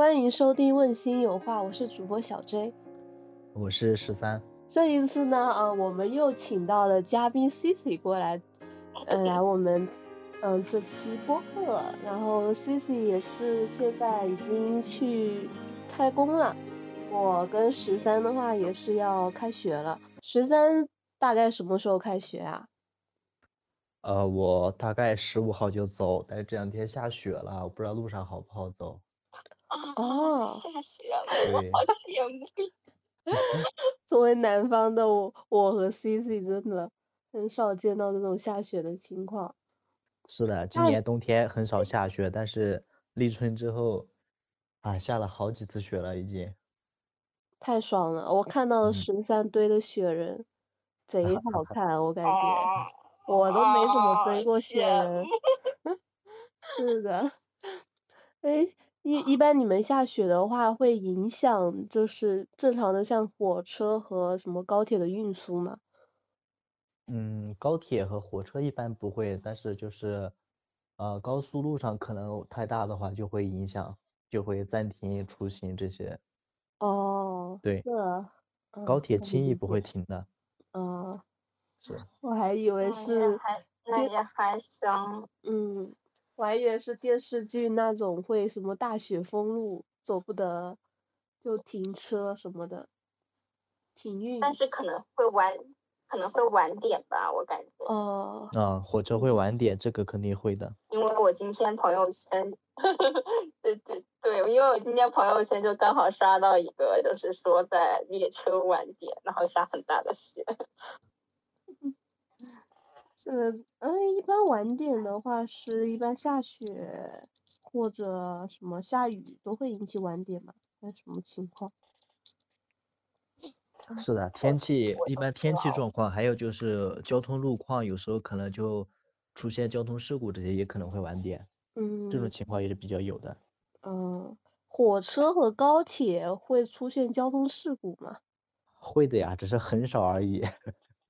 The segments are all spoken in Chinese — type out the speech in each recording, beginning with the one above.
欢迎收听《问心有话》，我是主播小 J，我是十三。这一次呢，呃，我们又请到了嘉宾 Cici 过来，呃，来我们嗯这期播客。然后 Cici 也是现在已经去开工了，我跟十三的话也是要开学了。十三大概什么时候开学啊？呃，我大概十五号就走，但是这两天下雪了，我不知道路上好不好走。哦，下雪了，我好羡慕。作为南方的我，我和 Cici 真的很少见到这种下雪的情况。是的，今年冬天很少下雪，但是立春之后，啊，下了好几次雪了已经。太爽了！我看到了十三堆的雪人，贼 好看，我感觉。我都没怎么追过雪人。是的。哎。一一般你们下雪的话，会影响就是正常的像火车和什么高铁的运输吗？嗯，高铁和火车一般不会，但是就是呃高速路上可能太大的话就会影响，就会暂停出行这些。哦。对。是。高铁轻易不会停的。嗯。是。我还以为是还。那也还行。嗯。我还以为是电视剧那种会什么大雪封路走不得，就停车什么的，停运。但是可能会晚，可能会晚点吧，我感觉。哦。啊，火车会晚点，这个肯定会的。因为我今天朋友圈，对对对，因为我今天朋友圈就刚好刷到一个，就是说在列车晚点，然后下很大的雪。是，嗯，一般晚点的话，是一般下雪或者什么下雨都会引起晚点嘛？那什么情况？是的，天气一般天气状况，还有就是交通路况，有时候可能就出现交通事故，这些也可能会晚点。嗯。这种情况也是比较有的。嗯，火车和高铁会出现交通事故吗？会的呀，只是很少而已。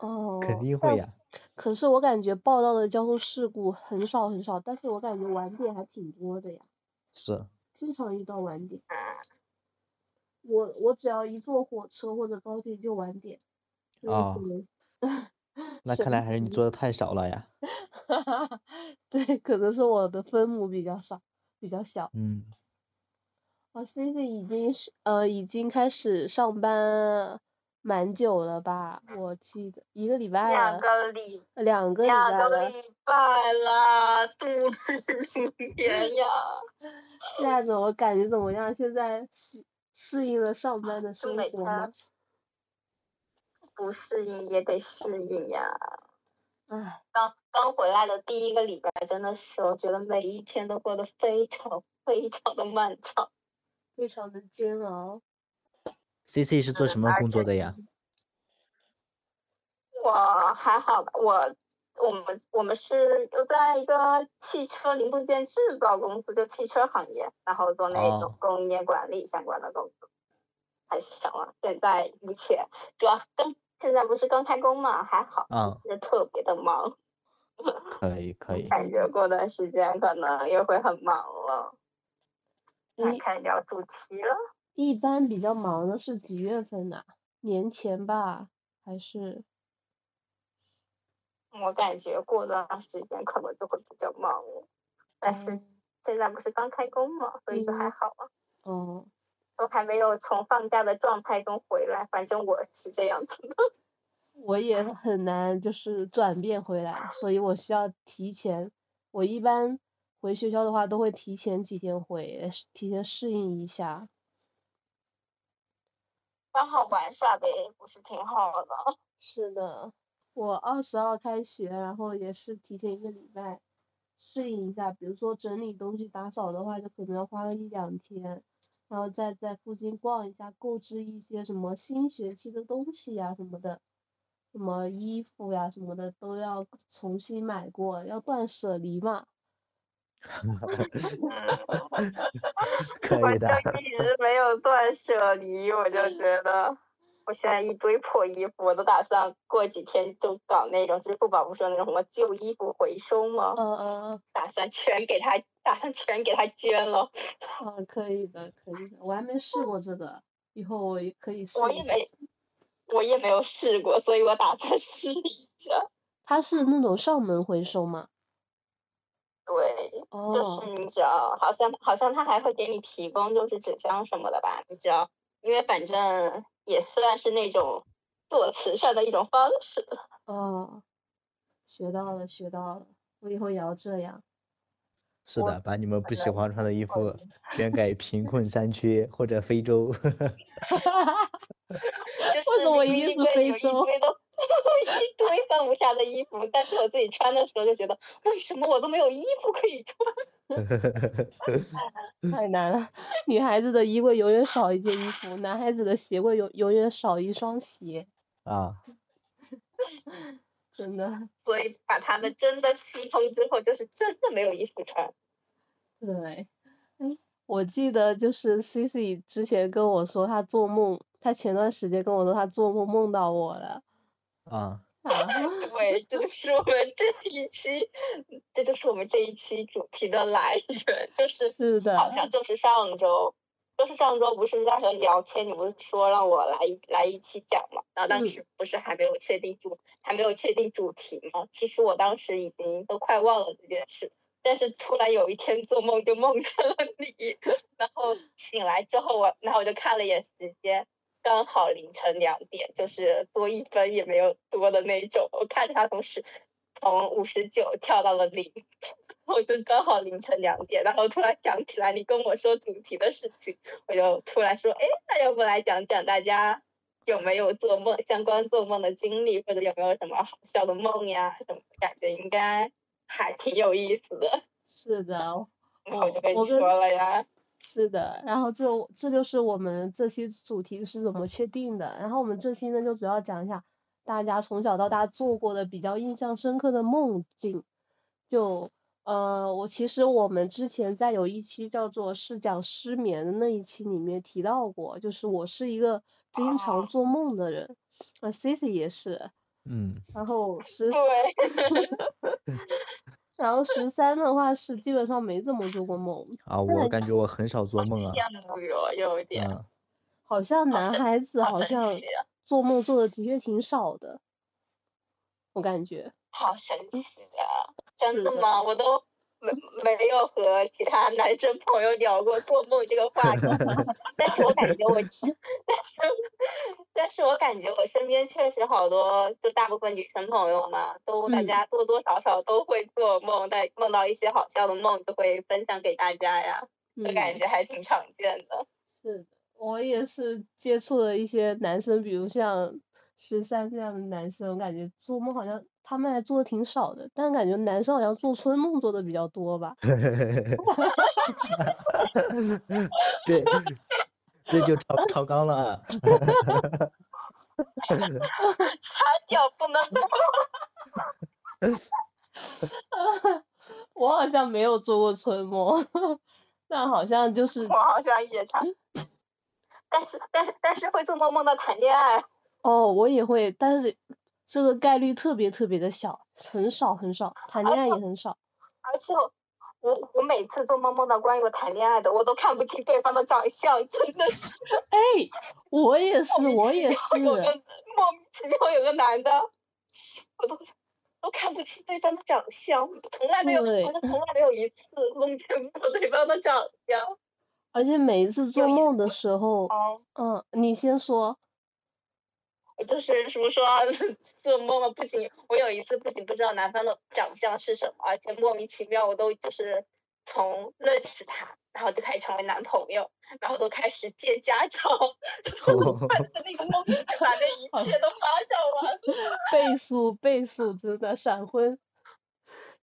哦。肯定会呀。可是我感觉报道的交通事故很少很少，但是我感觉晚点还挺多的呀。是。经常遇到晚点。我我只要一坐火车或者高铁就晚点。啊。那 看来还是你坐的太少了呀。哈哈，对，可能是我的分母比较少，比较小。嗯。我 C C 已经是呃已经开始上班。蛮久了吧，我记得一个礼拜两个礼，两个礼拜了。两个礼拜了，肚子里面呀。现在怎么感觉怎么样？现在适适应了上班的生活吗？不适应也得适应呀。唉。刚刚回来的第一个礼拜，真的是我觉得每一天都过得非常非常的漫长，非常的煎熬。C C 是做什么工作的呀？我还好吧，我我们我们是有在一个汽车零部件制造公司，就汽车行业，然后做那种供应链管理相关的工作。还行啊，现在目前主要刚现在不是刚开工嘛，还好，就是特别的忙。可以可以。感觉过段时间可能又会很忙了。来看要主题了。一般比较忙的是几月份呢？年前吧，还是？我感觉过段时间可能就会比较忙，但是现在不是刚开工嘛，所以就还好啊。哦。都还没有从放假的状态中回来，反正我是这样子的。我也很难就是转变回来，所以我需要提前。我一般回学校的话，都会提前几天回，提前适应一下。刚好玩耍呗，不是挺好的。是的，我二十号开学，然后也是提前一个礼拜适应一下。比如说整理东西、打扫的话，就可能要花个一两天，然后再在附近逛一下，购置一些什么新学期的东西呀什么的，什么衣服呀什么的都要重新买过，要断舍离嘛。我就一直没有断舍离，我就觉得。我现在一堆破衣服，我都打算过几天就搞那种支付宝不是有那种什么旧衣服回收吗？嗯嗯嗯。打算全给他，打算全给他捐了。嗯，可以的，可以的，我还没试过这个，以后我也可以试。我也没，我也没有试过，所以我打算试一下。他是那种上门回收吗？对，就是你只要，好像好像他还会给你提供就是纸箱什么的吧？你只要，因为反正也算是那种做慈善的一种方式。哦，学到了，学到了，我以后也要这样。是的，把你们不喜欢穿的衣服捐给贫困山区或者非洲。哈哈哈哈哈。就是我衣服非洲。一堆放不下的衣服，但是我自己穿的时候就觉得，为什么我都没有衣服可以穿？太难了，女孩子的衣柜永远少一件衣服，男孩子的鞋柜永永远少一双鞋。啊。真的。所以把他们真的吸通之后，就是真的没有衣服穿。对，哎，我记得就是 C C 之前跟我说，他做梦，他前段时间跟我说他做梦梦到我了。啊，对，这就是我们这一期，这就是我们这一期主题的来源，就是是的，好像就是上周，就是上周不是在和你聊天，你不是说让我来来一期讲嘛？然后当时不是还没有确定主，还没有确定主题嘛？其实我当时已经都快忘了这件事，但是突然有一天做梦就梦见了你，然后醒来之后我，然后我就看了一眼时间。刚好凌晨两点，就是多一分也没有多的那种。我看他从十从五十九跳到了零，我就刚好凌晨两点，然后突然想起来你跟我说主题的事情，我就突然说，哎，那要不来讲讲大家有没有做梦相关做梦的经历，或者有没有什么好笑的梦呀？什么感觉应该还挺有意思的。是的，那我就跟你说了呀。是的，然后这这就是我们这期主题是怎么确定的。然后我们这期呢就主要讲一下大家从小到大做过的比较印象深刻的梦境。就呃，我其实我们之前在有一期叫做是讲失眠的那一期里面提到过，就是我是一个经常做梦的人，啊，Cici 也是，嗯，然后 是，对。然后十三的话是基本上没怎么做过梦。啊，我感觉我很少做梦啊。羡慕哟，有一点。好像男孩子好像做梦做的的确挺少的，我感觉。好神奇啊！真的吗？我都。没没有和其他男生朋友聊过做梦这个话题，但是我感觉我，但是但是我感觉我身边确实好多，就大部分女生朋友嘛，都大家多多少少都会做梦，但梦到一些好笑的梦就会分享给大家呀，就感觉还挺常见的。是的，我也是接触了一些男生，比如像十三这样的男生，我感觉做梦好像。他们还做的挺少的，但感觉男生好像做春梦做的比较多吧。对这就超超纲了啊！掐掉不能我好像没有做过春梦，但好像就是。我好像也差。但是但是但是会做梦梦到谈恋爱。哦，我也会，但是。这个概率特别特别的小，很少很少，谈恋爱也很少。而且我我每次做梦梦到关于我谈恋爱的，我都看不清对方的长相，真的是。哎，我也是，我也是。有个莫名其妙有个男的，我都都看不清对方的长相，从来没有，好像从来没有一次梦见过对方的长相。而且每一次做梦的时候，嗯，你先说。就是什么说 做梦了，不仅我有一次不仅不知道男方的长相是什么，而且莫名其妙我都就是从认识他，然后就开始成为男朋友，然后都开始见家长，就 那个梦把那一切都发展完，倍速倍速真的闪婚，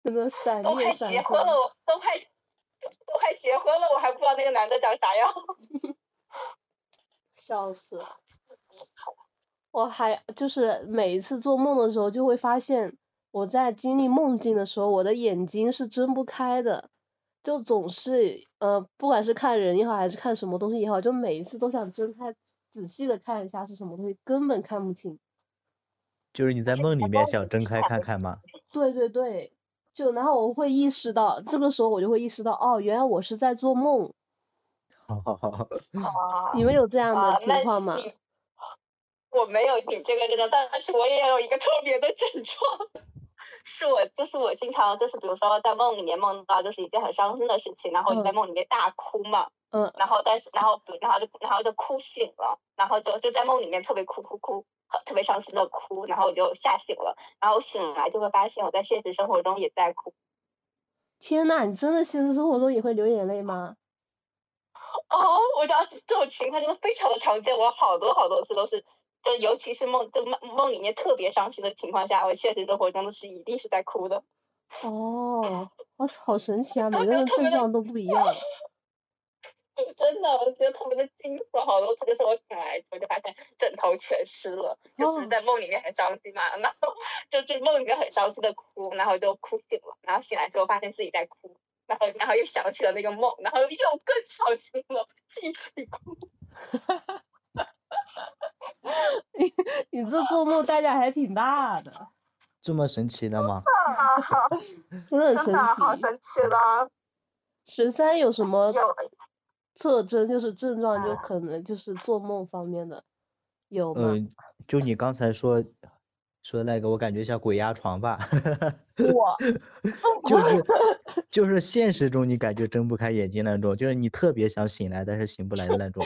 真的闪都快结婚了，我都快都快结婚了，我还不知道那个男的长啥样，笑死了。我还就是每一次做梦的时候，就会发现我在经历梦境的时候，我的眼睛是睁不开的，就总是呃，不管是看人也好，还是看什么东西也好，就每一次都想睁开仔细的看一下是什么东西，根本看不清。就是你在梦里面想睁开看看吗？对对对，就然后我会意识到，这个时候我就会意识到，哦，原来我是在做梦。好 好好。啊。你们有这样的情况吗？我没有你这个症状，但是我也有一个特别的症状。是我，就是我经常就是比如说在梦里面梦到就是一件很伤心的事情，然后你在梦里面大哭嘛，嗯，然后但是然后然后就然后就哭醒了，然后就就在梦里面特别哭哭哭，特别伤心的哭，然后我就吓醒了，然后醒来就会发现我在现实生活中也在哭。天呐，你真的现实生活中也会流眼泪吗？哦，我觉得这种情况真的非常的常见，我好多好多次都是。就尤其是梦，就梦梦里面特别伤心的情况下，我现实生活中的是一定是在哭的。哦，好好神奇啊！每个人症状都不一样。真的，我觉得特别的惊悚，好多次就是我醒来之后就发现枕头全湿了，就是在梦里面很伤心嘛，然后就就梦里面很伤心的哭，然后就哭醒了，然后醒来之后发现自己在哭，然后然后又想起了那个梦，然后又更伤心了，继续哭。你你这做梦代价还挺大的，这么神奇的吗？真的很神奇，好神奇的。十三有什么特征？就是症状，就可能就是做梦方面的，有吗？嗯，就你刚才说说的那个，我感觉像鬼压床吧。我。就是就是现实中你感觉睁不开眼睛那种，就是你特别想醒来，但是醒不来的那种。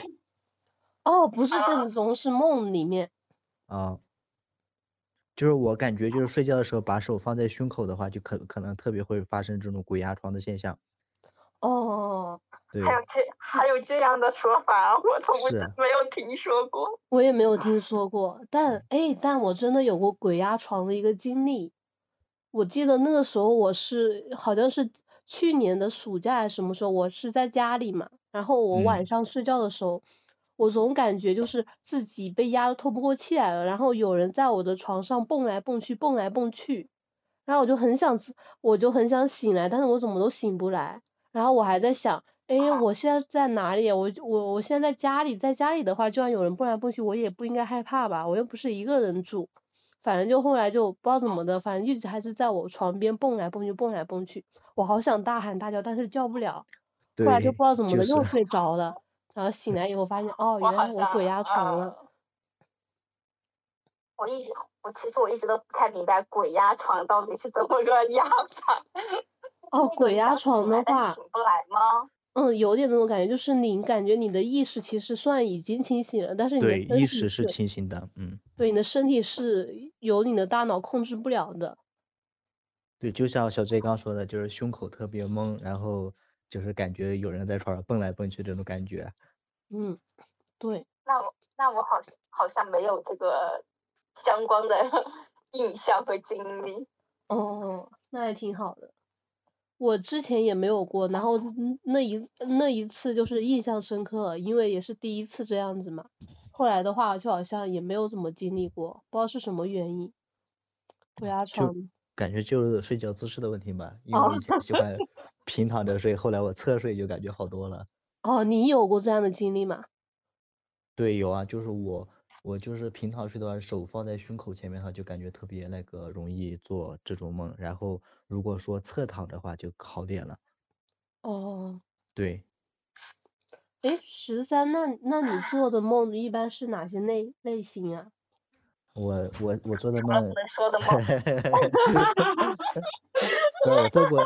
哦，不是现实中，是梦里面。啊，就是我感觉，就是睡觉的时候把手放在胸口的话，就可可能特别会发生这种鬼压床的现象。哦。对。还有这还有这样的说法，我都不没有听说过。我也没有听 说过，但哎，但我真的有过鬼压床的一个经历。我记得那个时候我是好像是去年的暑假还是什么时候，我是在家里嘛，然后我晚上睡觉的时候。我总感觉就是自己被压得透不过气来了，然后有人在我的床上蹦来蹦去，蹦来蹦去，然后我就很想，我就很想醒来，但是我怎么都醒不来，然后我还在想，哎，我现在在哪里？我我我现在在家里，在家里的话，就算有人蹦来蹦去，我也不应该害怕吧？我又不是一个人住，反正就后来就不知道怎么的，反正一直还是在我床边蹦来蹦去，蹦来蹦去，我好想大喊大叫，但是叫不了，后来就不知道怎么的又睡着了。然后醒来以后发现，哦，原来我鬼压床了。我一直，我其实我一直都不太明白鬼压床到底是怎么个压法。哦，鬼压床的话，醒不来吗？嗯，有点那种感觉，就是你感觉你的意识其实算已经清醒了，但是你的对意识是清醒的，嗯。对，你的身体是由你的大脑控制不了的。对，就像小 J 刚说的，就是胸口特别懵，然后就是感觉有人在床上蹦来蹦去这种感觉。嗯，对。那我那我好好像没有这个相关的 印象和经历。哦，那还挺好的。我之前也没有过，然后那一那一次就是印象深刻，因为也是第一次这样子嘛。后来的话就好像也没有怎么经历过，不知道是什么原因。鬼压床。感觉就是睡觉姿势的问题吧，因为我以前喜欢平躺着睡，后来我侧睡就感觉好多了。哦，你有过这样的经历吗？对，有啊，就是我，我就是平常睡的话，手放在胸口前面，哈，就感觉特别那个容易做这种梦。然后如果说侧躺的话，就好点了。哦。对。哎，十三，那那你做的梦一般是哪些类类型啊？我我我做的 梦。说的梦。我做过。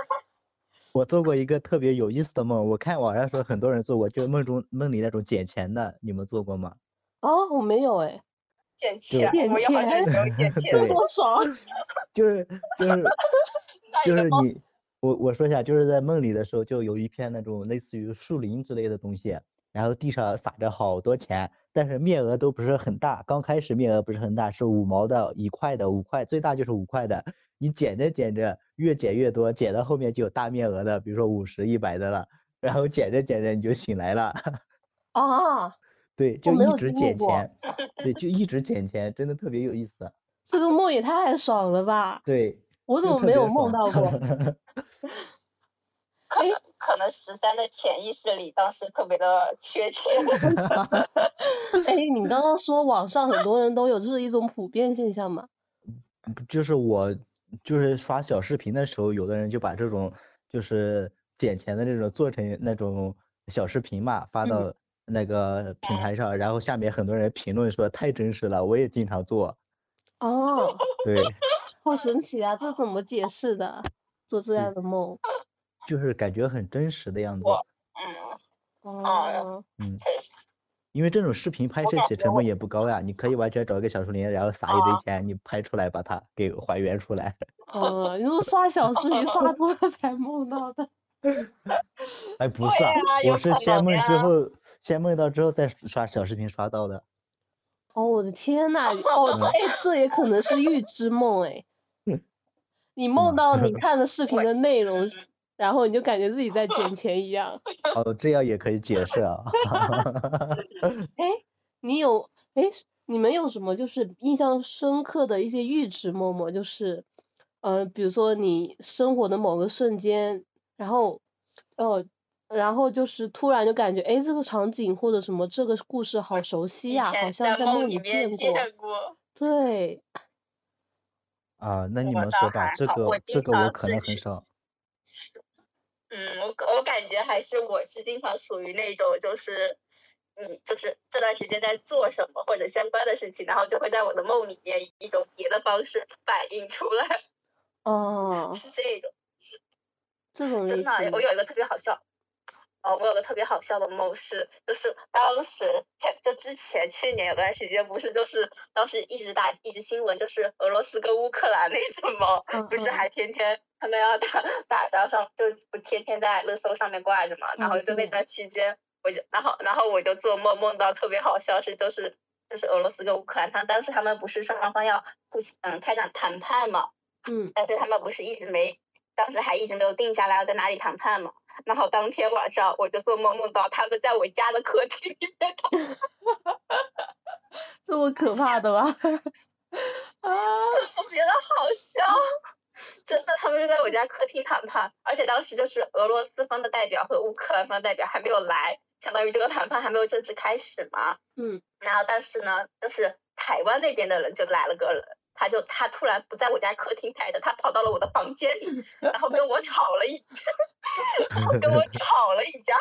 我做过一个特别有意思的梦，我看网上说很多人做过，就是梦中梦里那种捡钱的，你们做过吗？哦，我没有哎。捡钱，我也好像有捡钱，多爽。就是就是 就是你，我我说一下，就是在梦里的时候，就有一片那种类似于树林之类的东西，然后地上撒着好多钱，但是面额都不是很大，刚开始面额不是很大，是五毛的、一块的、五块，最大就是五块的。你捡着捡着，越捡越多，捡到后面就有大面额的，比如说五十、一百的了。然后捡着捡着你就醒来了。啊。对，就一直捡钱。对，就一直捡钱，真的特别有意思。这个梦也太爽了吧！对。我怎么没有梦到过？可能可能十三的潜意识里当时特别的缺钱。哎，你刚刚说网上很多人都有，这是一种普遍现象吗？就是我就是刷小视频的时候，有的人就把这种就是捡钱的这种做成那种小视频嘛，发到那个平台上，然后下面很多人评论说太真实了，我也经常做。哦，对，好神奇啊！这怎么解释的？做这样的梦？就是感觉很真实的样子。嗯，哦，嗯，确实。因为这种视频拍摄起成本也不高呀，你可以完全找一个小树林，然后撒一堆钱，你拍出来把它给还原出来。哦，你是刷小视频刷多了才梦到的？哎，不是啊，我是先梦之后，先梦到之后再刷小视频刷到的。哦，我的天呐！哦，这这也可能是预知梦哎。你梦到你看的视频的内容。然后你就感觉自己在捡钱一样。哦，这样也可以解释啊。哎，你有哎，你们有什么就是印象深刻的一些预知默默？就是，呃，比如说你生活的某个瞬间，然后，哦，然后就是突然就感觉，哎，这个场景或者什么这个故事好熟悉呀，好像在梦里见过。对。啊，那你们说吧，这个这个我可能很少。嗯，我我感觉还是我是经常属于那种，就是，嗯，就是这段时间在做什么或者相关的事情，然后就会在我的梦里面以一种别的方式反映出来。哦。是这种。这种真的，我有一个特别好笑。哦，我有个特别好笑的梦是，就是当时前就之前去年有段时间不是就是当时一直打一直新闻就是俄罗斯跟乌克兰那什么，不是还天天他们要打打仗上就不天天在热搜上面挂着嘛，然后就那段期间我就然后然后我就做梦梦到特别好笑是就是就是俄罗斯跟乌克兰他当时他们不是双方要互嗯开展谈判嘛，嗯，但是他们不是一直没当时还一直没有定下来要在哪里谈判嘛。然后当天晚上我就做梦梦到他们在我家的客厅里面 这么可怕的吗？啊，特别的好笑，真的，他们就在我家客厅谈判，而且当时就是俄罗斯方的代表和乌克兰方代表还没有来，相当于这个谈判还没有正式开始嘛。嗯。然后但是呢，就是台湾那边的人就来了个人。他就他突然不在我家客厅待着，他跑到了我的房间里，然后跟我吵了一架，然 后跟我吵了一架，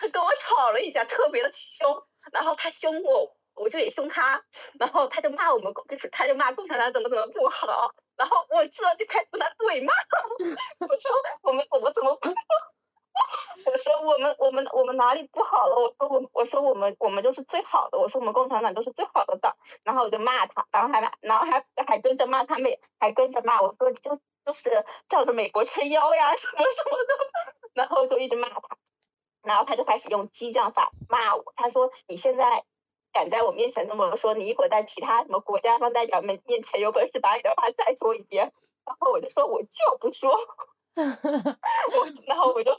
他跟我吵了一架，特别的凶，然后他凶我，我就也凶他，然后他就骂我们共，就是他就骂共产党怎么怎么不好，然后我这就开始跟他对骂，我说我们怎么怎么不好。我说我们我们我们哪里不好了？我说我我说我们我们就是最好的。我说我们共产党就是最好的党。然后我就骂他，然后还然后还还跟着骂他们，还跟着骂我说就就是照着美国撑腰呀 什么什么的。然后就一直骂他，然后他就开始用激将法骂我。他说你现在敢在我面前这么说，你一会儿在其他什么国家方代表们面前有本事把你的话再说一遍。然后我就说我就不说。我然后我就，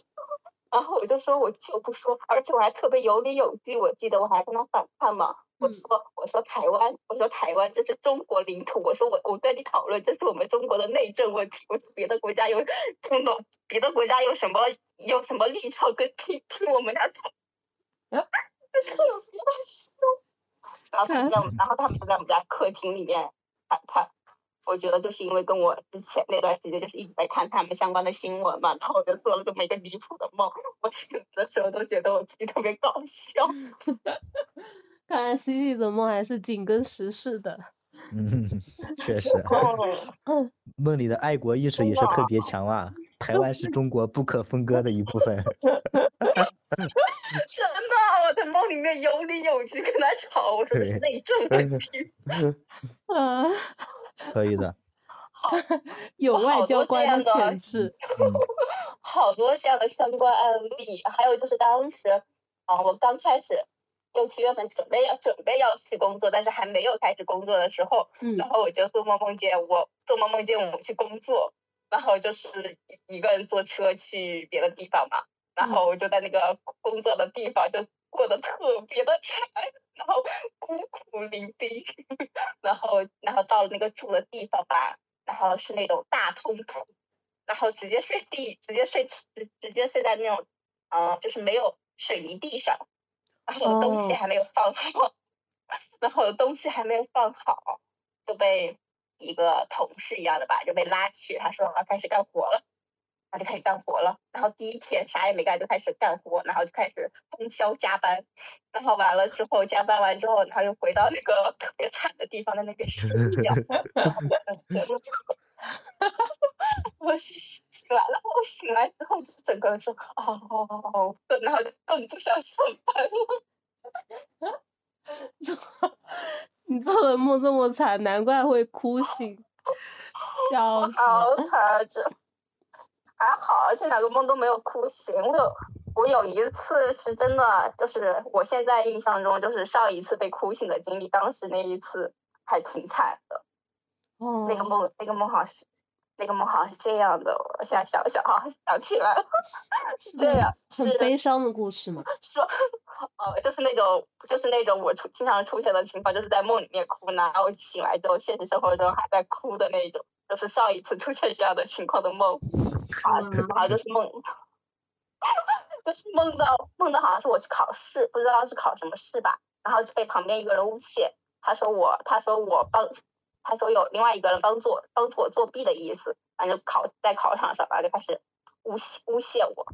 然后我就说我就不说，而且我还特别有理有据，我记得我还跟他反叛嘛。我说我说台湾，我说台湾这是中国领土，我说我我跟你讨论这是我们中国的内政问题，我说别的国家有听懂，别的国家有什么有什么立场跟听听我们俩讲，这特别凶。然后他们在然后他们就在我们家客厅里面谈判。我觉得就是因为跟我之前那段时间就是一直在看他们相关的新闻嘛，然后我就做了这么一个离谱的梦，我醒的时候都觉得我自己特别搞笑。看来 C C 的梦还是紧跟时事的。嗯，确实。梦里的爱国意识也是特别强啊，台湾是中国不可分割的一部分。真的，我在梦里面有理有据跟他吵，我说的是内政问题。啊。可以的，有外交官的潜质，好多这样的相关案例，还有就是当时，啊，我刚开始六七月份准备要准备要去工作，但是还没有开始工作的时候，然后我就做梦梦见我做梦梦见我们去工作，然后就是一个人坐车去别的地方嘛，然后我就在那个工作的地方就过得特别的惨。然后孤苦伶仃，然后然后到了那个住的地方吧，然后是那种大通铺，然然后直接睡地，直接睡直直接睡在那种，呃，就是没有水泥地上，然后东西还没有放好，然后东西还没有放好，就被一个同事一样的吧，就被拉去，他说要开始干活了。他就开始干活了，然后第一天啥也没干就开始干活，然后就开始通宵加班，然后完了之后加班完之后，然后又回到那个特别惨的地方，在那边睡觉。我醒来了，我醒来之后整个人说哦，然后就更不想上班了。你做的梦这么惨，难怪会哭醒。笑死。好惨这。还好，这两个梦都没有哭醒。我有我有一次是真的，就是我现在印象中就是上一次被哭醒的经历，当时那一次还挺惨的。哦。那个梦，那个梦好像是，那个梦好像是这样的。我现在想想啊，想起来了，是这样，是悲伤的故事吗？说，呃，就是那种，就是那种我出经常出现的情况，就是在梦里面哭，然后醒来之后，现实生活中还在哭的那种。就是上一次出现这样的情况的梦，啊，然后就是梦，就是梦到梦到好像是我去考试，不知道是考什么试吧，然后就被旁边一个人诬陷，他说我，他说我帮，他说有另外一个人帮助帮助我作弊的意思，反正就考在考场上，然后就开始诬诬陷我，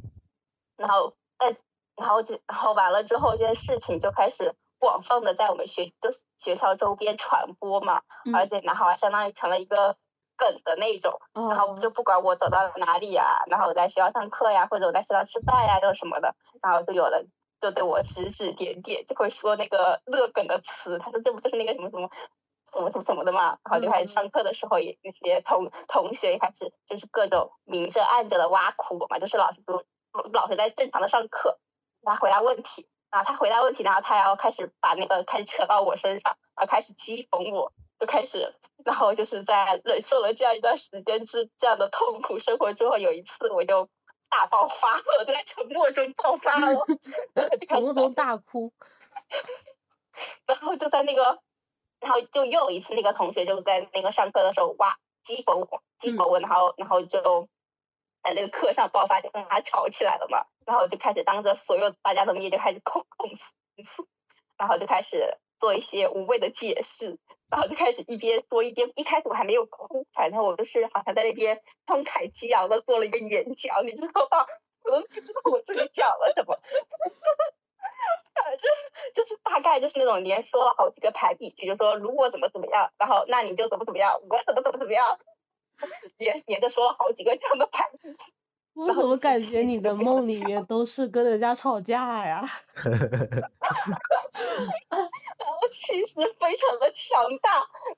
然后，哎，然后就然后完了之后，这件事情就开始广泛的在我们学就是学校周边传播嘛，而且然后还相当于成了一个。梗的那种，然后就不管我走到了哪里呀，然后我在学校上课呀，或者我在学校吃饭呀，这种什么的，然后就有人就对我指指点点，就会说那个乐梗的词，他说这不就是那个什么什么什么什么什么的嘛，然后就开始上课的时候也那些同同学开始就是各种明着暗着的挖苦我嘛，就是老师不老师在正常的上课，他回答问题，然后他回答问题，然后他然后开始把那个开始扯到我身上，然后开始讥讽我。就开始，然后就是在忍受了这样一段时间之这样的痛苦生活之后，有一次我就大爆发了，就在沉默中爆发了，就开始大哭。然后就在那个，然后就又一次那个同学就在那个上课的时候哇讥讽我，讥讽我，然后然后就在那个课上爆发，就跟他吵起来了嘛，然后就开始当着所有大家的面就开始控控诉，然后就开始做一些无谓的解释。然后就开始一边说一边，一开始我还没有哭，反正我就是好像在那边慷慨激昂的做了一个演讲，你知道吧？我都不知道我自己讲了什么，反正就是大概就是那种连说了好几个排比句，就说如果怎么怎么样，然后那你就怎么怎么样，我怎么怎么怎么样，连连着说了好几个这样的排比句。我怎么感觉你的梦里面都是跟人家吵架呀？然后气势非常的强大，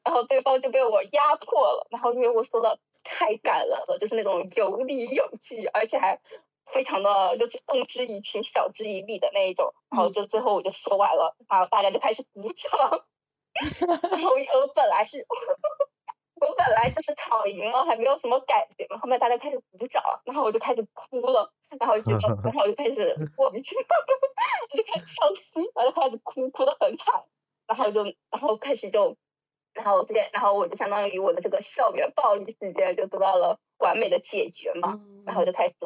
然后对方就被我压迫了。然后因为我说的太感人了，就是那种有理有据，而且还非常的就是动之以情，晓之以理的那一种。然后就最后我就说完了，然后大家就开始鼓掌。然后我本来是。我本来就是吵赢了，还没有什么感觉嘛，后面大家开始鼓掌，然后我就开始哭了，然后就，然后我就开始 莫名其妙，我就开始伤心，然后开始哭，哭得很惨，然后就，然后开始就，然后这，然后我就相当于我的这个校园暴力事件就得到了完美的解决嘛，然后就开始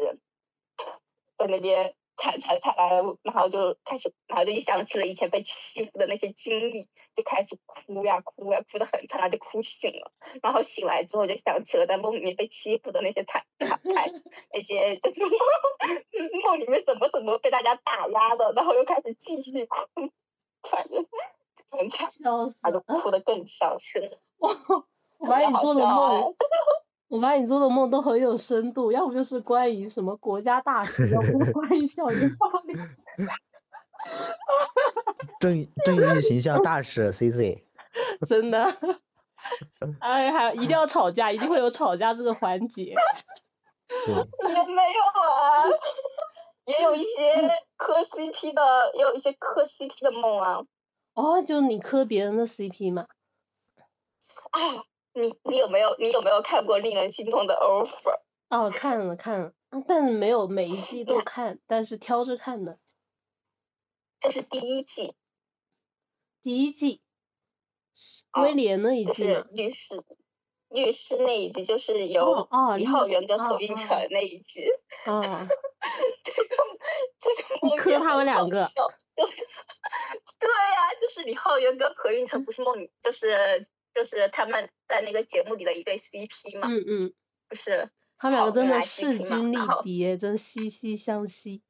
在那边。惨惨惨！然后就开始，然后就一想起了以前被欺负的那些经历，就开始哭呀哭呀，哭得很惨，就哭醒了。然后醒来之后就想起了在梦里面被欺负的那些惨惨惨，那些就是 梦里面怎么怎么被大家打压的，然后又开始继续哭，反正很惨，他就哭得更伤心 了。我把你做的梦。我发现你做的梦都很有深度，要不就是关于什么国家大事，要不关于校园暴力。正正义形象大使 C C。真的。哎，还一定要吵架，一定会有吵架这个环节。也没有啊，也有一些磕 CP 的，也有一些磕 CP 的梦啊。哦，就你磕别人的 CP 吗？啊。你你有没有你有没有看过令人心动的 offer？哦，看了看了，但是没有每一季都看，但是挑着看的。这是第一季。第一季。威廉那一季。是律师，律师那一季，就是由李浩源跟何运晨那一集。哦。这个这个磕他们两个。就是，对呀，就是李浩源跟何运晨不是梦里，就是就是他们在那个节目里的一对 CP 嘛。嗯嗯。不是。他们两个真的势均力敌，真息息相惜。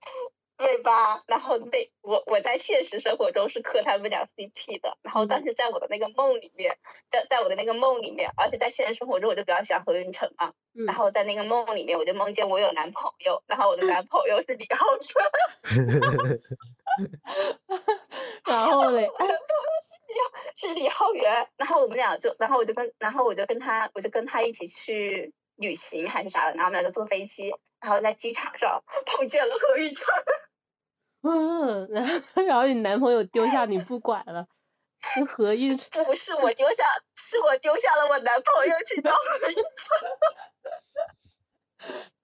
对吧？然后那我我在现实生活中是磕他们俩 CP 的，然后但是在我的那个梦里面，在在我的那个梦里面，而且在现实生活中我就比较喜欢何云成嘛，然后在那个梦里面我就梦见我有男朋友，然后我的男朋友是李浩源，然后嘞，是李是李浩源，然后我们俩就然后我就跟然后我就跟他我就跟他一起去旅行还是啥的，然后我们俩就坐飞机。然后在机场上碰见了何玉成，嗯，然后然后你男朋友丢下你不管了，是何玉成不是我丢下，是我丢下了我男朋友去找何玉成，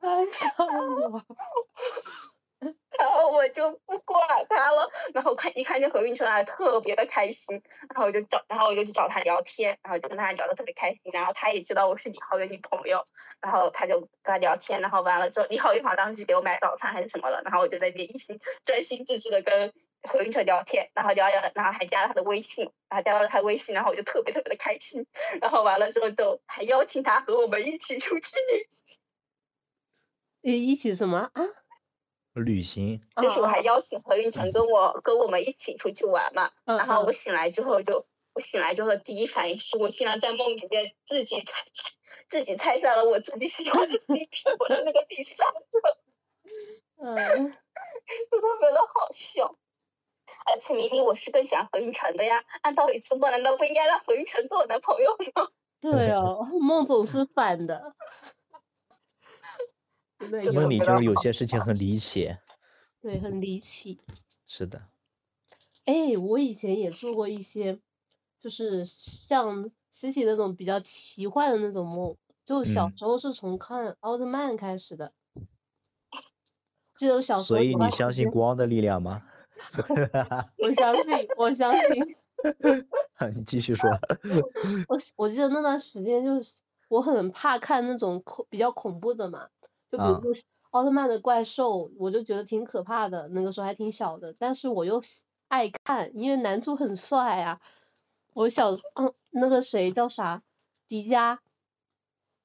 太笑了。然后我就不管他了，然后看一看见何运成来特别的开心，然后我就找，然后我就去找他聊天，然后就跟他聊得特别开心，然后他也知道我是李浩的女朋友，然后他就跟他聊天，然后完了之后李浩好当时给我买早餐还是什么了，然后我就在那边一心专心致志的跟何运成聊天，然后聊聊，然后还加了他的微信，然后加到了他微信，然后我就特别特别的开心，然后完了之后就还邀请他和我们一起出去旅行，一一起什么啊？旅行，就是我还邀请何运成跟我跟我们一起出去玩嘛，然后我醒来之后就，我醒来之后第一反应是我竟然在梦里面自己猜自己猜下了我自己喜欢的 CP，我是那个第三个，嗯，特别的好笑，而且明明我是更喜欢何运成的呀，按道理说梦难道不应该让何运成做我男朋友吗？对哦，梦总是反的。梦里就是有些事情很离奇，对，很离奇。是的。哎，我以前也做过一些，就是像西西那种比较奇幻的那种梦，就小时候是从看奥特曼开始的。记得我小时候。所以你相信光的力量吗？我相信，我相信。你继续说。我我记得那段时间就是我很怕看那种恐比较恐怖的嘛。就比如说奥特曼的怪兽，我就觉得挺可怕的，那个时候还挺小的，但是我又爱看，因为男主很帅啊。我小嗯那个谁叫啥迪迦，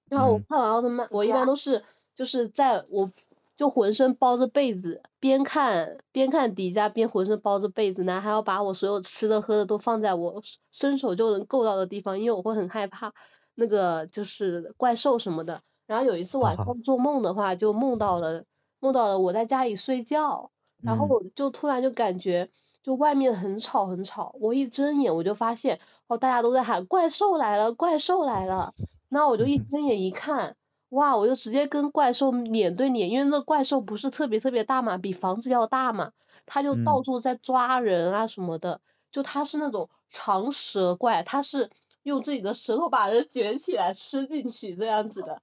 然后我看完奥特曼，我一般都是就是在我就浑身包着被子，边看边看迪迦边浑身包着被子，然后还要把我所有吃的喝的都放在我伸手就能够到的地方，因为我会很害怕那个就是怪兽什么的。然后有一次晚上做梦的话，就梦到了梦到了我在家里睡觉，然后我就突然就感觉就外面很吵很吵，我一睁眼我就发现哦大家都在喊怪兽来了怪兽来了，那我就一睁眼一看，哇我就直接跟怪兽脸对脸，因为那怪兽不是特别特别大嘛，比房子要大嘛，它就到处在抓人啊什么的，就它是那种长舌怪，它是用自己的舌头把人卷起来吃进去这样子的。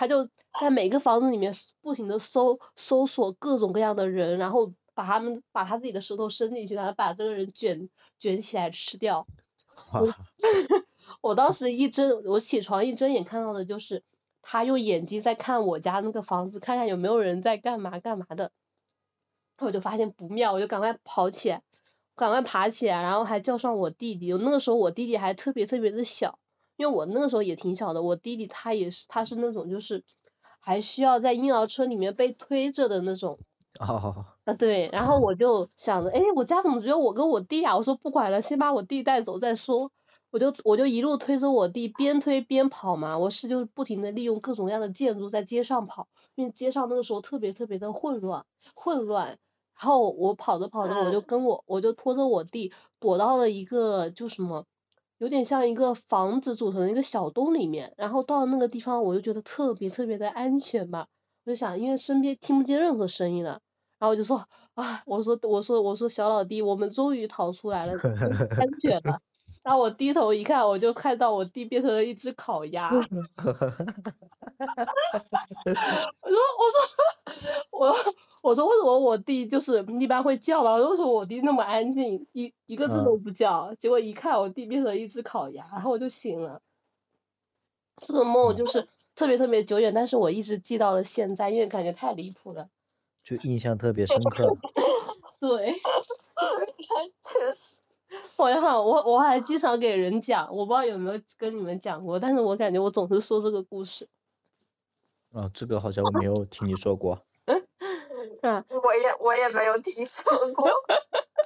他就在每个房子里面不停的搜搜索各种各样的人，然后把他们把他自己的舌头伸进去，然后把这个人卷卷起来吃掉。我当时一睁我起床一睁眼看到的就是他用眼睛在看我家那个房子，看看有没有人在干嘛干嘛的。我就发现不妙，我就赶快跑起来，赶快爬起来，然后还叫上我弟弟。那个时候我弟弟还特别特别的小。因为我那个时候也挺小的，我弟弟他也是，他是那种就是还需要在婴儿车里面被推着的那种。哦。啊对，然后我就想着，哎，我家怎么只有我跟我弟啊？我说不管了，先把我弟带走再说。我就我就一路推着我弟，边推边跑嘛。我是就不停的利用各种各样的建筑在街上跑，因为街上那个时候特别特别的混乱混乱。然后我跑着跑着，我就跟我我就拖着我弟躲到了一个就什么。有点像一个房子组成的一个小洞里面，然后到了那个地方，我就觉得特别特别的安全吧。我就想，因为身边听不见任何声音了，然后我就说啊，我说我说我说小老弟，我们终于逃出来了，安全了。然后我低头一看，我就看到我弟变成了一只烤鸭。我说我说 我。我说为什么我弟就是一般会叫嘛？为什么我弟那么安静，一一个字都不叫？结果一看我弟变成一只烤鸭，然后我就醒了。这个梦就是特别特别久远，但是我一直记到了现在，因为感觉太离谱了。就印象特别深刻。对。确实。我好，我我还经常给人讲，我不知道有没有跟你们讲过，但是我感觉我总是说这个故事。啊，这个好像我没有听你说过。嗯，我也我也没有听说过。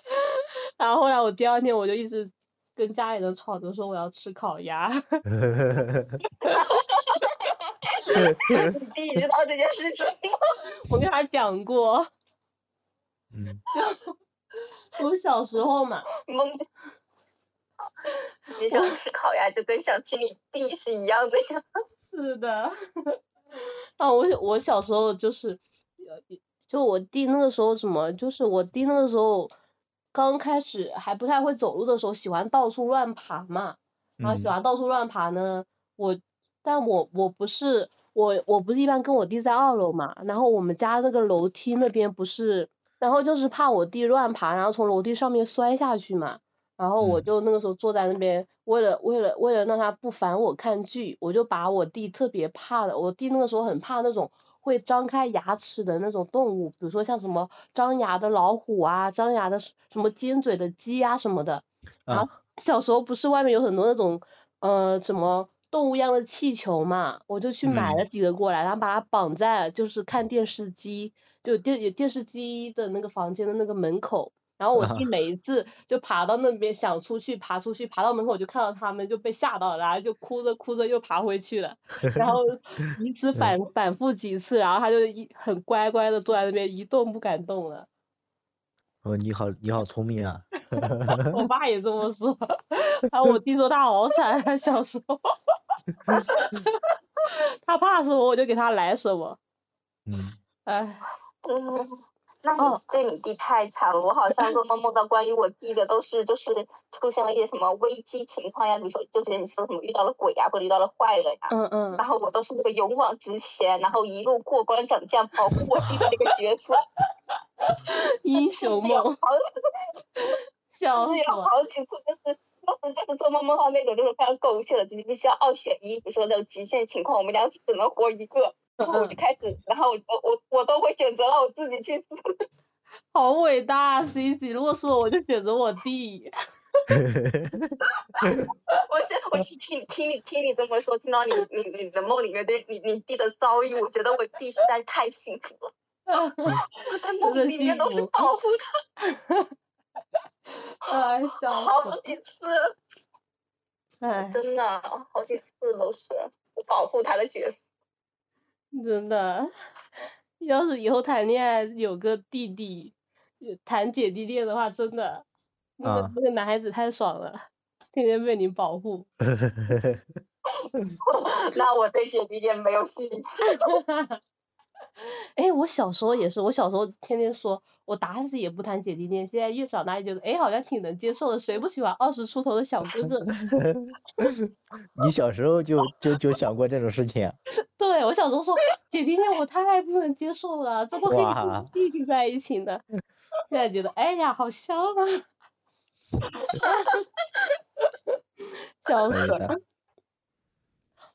然后后来我第二天我就一直跟家里人吵着说我要吃烤鸭。哈哈哈哈哈！你弟知道这件事情吗？我跟他讲过。嗯。我小时候嘛。梦。你想吃烤鸭就跟想吃你弟是一样的呀。是的。啊，我我小时候就是，就我弟那个时候什么，就是我弟那个时候刚开始还不太会走路的时候，喜欢到处乱爬嘛，然后喜欢到处乱爬呢，我，但我我不是我我不是一般跟我弟在二楼嘛，然后我们家那个楼梯那边不是，然后就是怕我弟乱爬，然后从楼梯上面摔下去嘛。然后我就那个时候坐在那边，为了为了为了让他不烦我看剧，我就把我弟特别怕的，我弟那个时候很怕那种会张开牙齿的那种动物，比如说像什么张牙的老虎啊，张牙的什么尖嘴的鸡啊什么的。啊小时候不是外面有很多那种呃什么动物一样的气球嘛，我就去买了几个过来，然后把它绑在就是看电视机，就电电视机的那个房间的那个门口。然后我弟每一次就爬到那边想出去，爬出去，爬到门口就看到他们就被吓到了，然后就哭着哭着又爬回去了，然后一直反反复几次，然后他就一很乖乖的坐在那边一动不敢动了。哦，你好，你好聪明啊！我爸也这么说，然后我弟说他好惨，小时候，他怕什么我就给他来什么。嗯。哎。嗯。那你对你弟太惨了，我好像做梦梦到关于我弟的都是就是出现了一些什么危机情况呀，比如说就是你说什么遇到了鬼呀，或者遇到了坏人呀，嗯嗯，然后我都是那个勇往直前，然后一路过关斩将保护我弟的那个角色，英雄梦，笑死了，好几次就是就是做梦梦到那种就是非常狗血的，就是必须要二选一，比如说那种极限情况，我们俩只能活一个。然后我就开始，然后我我我都会选择让我自己去死。好伟大，C C，如果是我，我就选择我弟。我现我听听你听你这么说，听到你你你的梦里面对你你弟的遭遇，我觉得我弟实在太幸福了。我在梦里面都是保护他。好几次。哎。真的，好几次都是我保护他的角色。真的，要是以后谈恋爱有个弟弟，谈姐弟恋的话，真的，那个那个男孩子太爽了，天天被你保护。那我对姐弟恋没有兴趣。哎，我小时候也是，我小时候天天说。我打死也不谈姐弟恋，现在越长大越觉得，哎，好像挺能接受的，谁不喜欢二十出头的小哥哥？你小时候就就就想过这种事情？对，我小时候说姐弟恋我太不能接受了，怎么可以跟弟弟在一起呢？现在觉得，哎呀，好香啊！笑死了。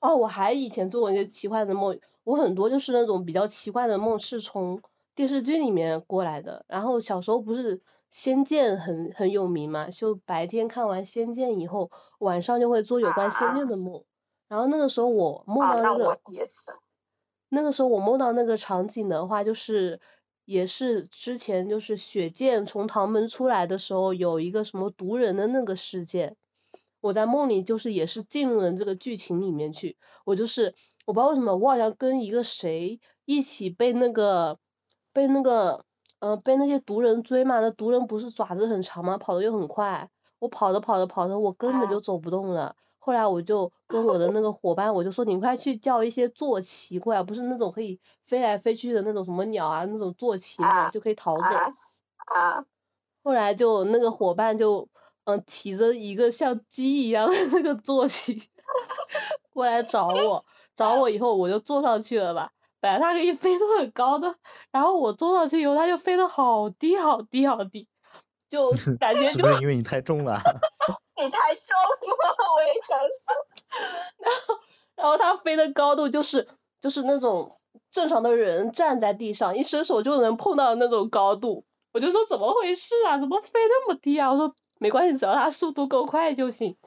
哦，我还以前做过一个奇幻的梦，我很多就是那种比较奇怪的梦是从。电视剧里面过来的，然后小时候不是《仙剑》很很有名嘛，就白天看完《仙剑》以后，晚上就会做有关《仙剑》的梦。然后那个时候我梦到那个，那个时候我梦到那个场景的话，就是也是之前就是雪见从唐门出来的时候，有一个什么毒人的那个事件，我在梦里就是也是进入了这个剧情里面去，我就是我不知道为什么，我好像跟一个谁一起被那个。被那个，嗯，被那些毒人追嘛，那毒人不是爪子很长吗？跑的又很快，我跑着跑着跑着，我根本就走不动了。后来我就跟我的那个伙伴，我就说你快去叫一些坐骑过来，不是那种可以飞来飞去的那种什么鸟啊，那种坐骑嘛，就可以逃走。啊。后来就那个伙伴就，嗯，骑着一个像鸡一样的那个坐骑 过来找我，找我以后我就坐上去了吧。本来它可以 飞得很高的，然后我坐上去以后，它就飞得好低好低好低，就 感觉就。是不是因为你太重了？你太重了，我也想说。然后，然后它飞的高度就是就是那种正常的人站在地上一伸手就能碰到的那种高度，我就说怎么回事啊？怎么飞那么低啊？我说没关系，只要它速度够快就行。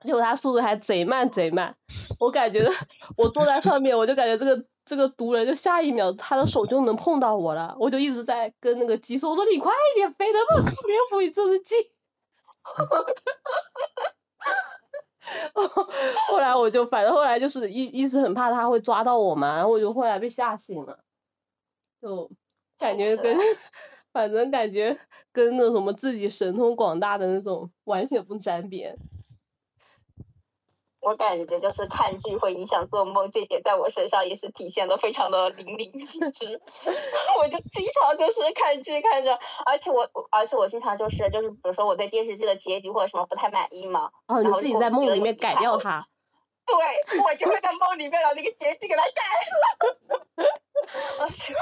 结果它速度还贼慢贼慢，我感觉我坐在上面，我就感觉这个这个毒人就下一秒他的手就能碰到我了，我就一直在跟那个鸡说，我说你快一点飞，能不能别浮一次鸡？后来我就反正后来就是一一直很怕他会抓到我嘛，然后我就后来被吓醒了，就感觉跟 反正感觉跟那什么自己神通广大的那种完全不沾边。我感觉就是看剧会影响做梦，这点在我身上也是体现的非常的淋漓尽致。我就经常就是看剧看着，而且我而且我经常就是就是比如说我对电视剧的结局或者什么不太满意嘛，哦，你自己在梦里面改掉它。对，我就会在梦里面把那个结局给它改了。而且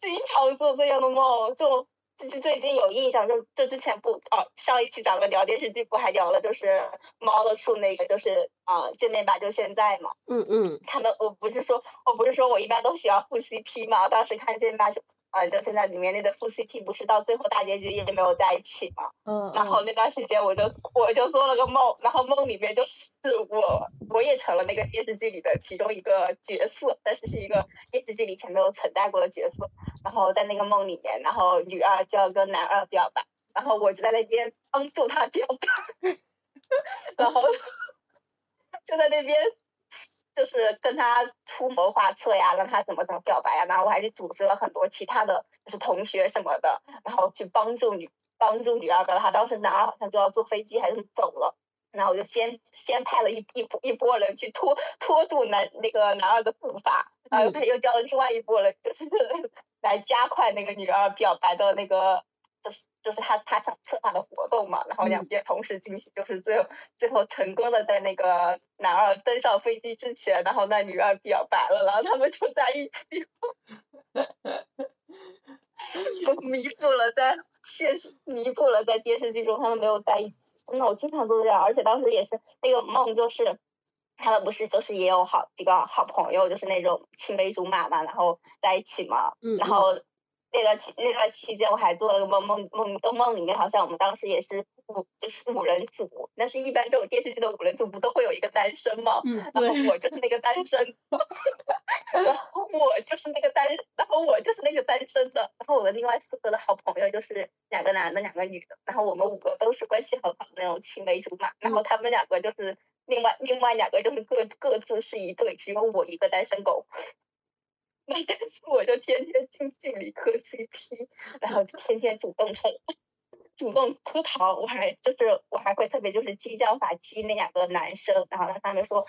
经常做这样的梦，就。就是最近有印象，就就之前不哦，上一期咱们聊电视剧不还聊了，就是猫的处那个，就是啊见面吧就现在嘛。嗯嗯。他们我不是说我不是说我一般都喜欢护 CP 嘛，当时看见面吧就啊就现在里面那对副 CP 不是到最后大结局也没有在一起嘛。嗯。然后那段时间我就我就做了个梦，然后梦里面就是我我也成了那个电视剧里的其中一个角色，但是是一个电视剧里以前没有存在过的角色。然后在那个梦里面，然后女二就要跟男二表白，然后我就在那边帮助他表白，然后 就在那边就是跟他出谋划策呀，让他怎么怎么表白呀，然后我还去组织了很多其他的就是同学什么的，然后去帮助女帮助女二表白。当时男二好像就要坐飞机还是走了，然后我就先先派了一一一波人去拖拖住男那个男二的步伐，然后他又叫了另外一波人，就是。来加快那个女二表白的那个，就是他他想策划的活动嘛，然后两边同时进行，就是最后最后成功的在那个男二登上飞机之前，然后那女二表白了，然后他们就在一起，就弥补了在现实弥补了在电视剧中他们没有在一起。真的，我经常都这样，而且当时也是那个梦就是。他们不是就是也有好几个好朋友，就是那种青梅竹马嘛，然后在一起嘛，然后那段期那段期间我还做了个梦梦梦，梦里面好像我们当时也是五就是五人组，但是一般这种电视剧的五人组不都会有一个单身吗？然后我就是那个单身，然后我就是那个单，然后我就是那个单身的，然后我的另外四个的好朋友就是两个男的两个女的，然后我们五个都是关系很好的那种青梅竹马，然后他们两个就是。另外另外两个就是各各自是一对，只有我一个单身狗。那但是我就天天近距离磕 CP，然后天天主动冲，主动磕糖，我还就是我还会特别就是激将法激那两个男生，然后让他们说，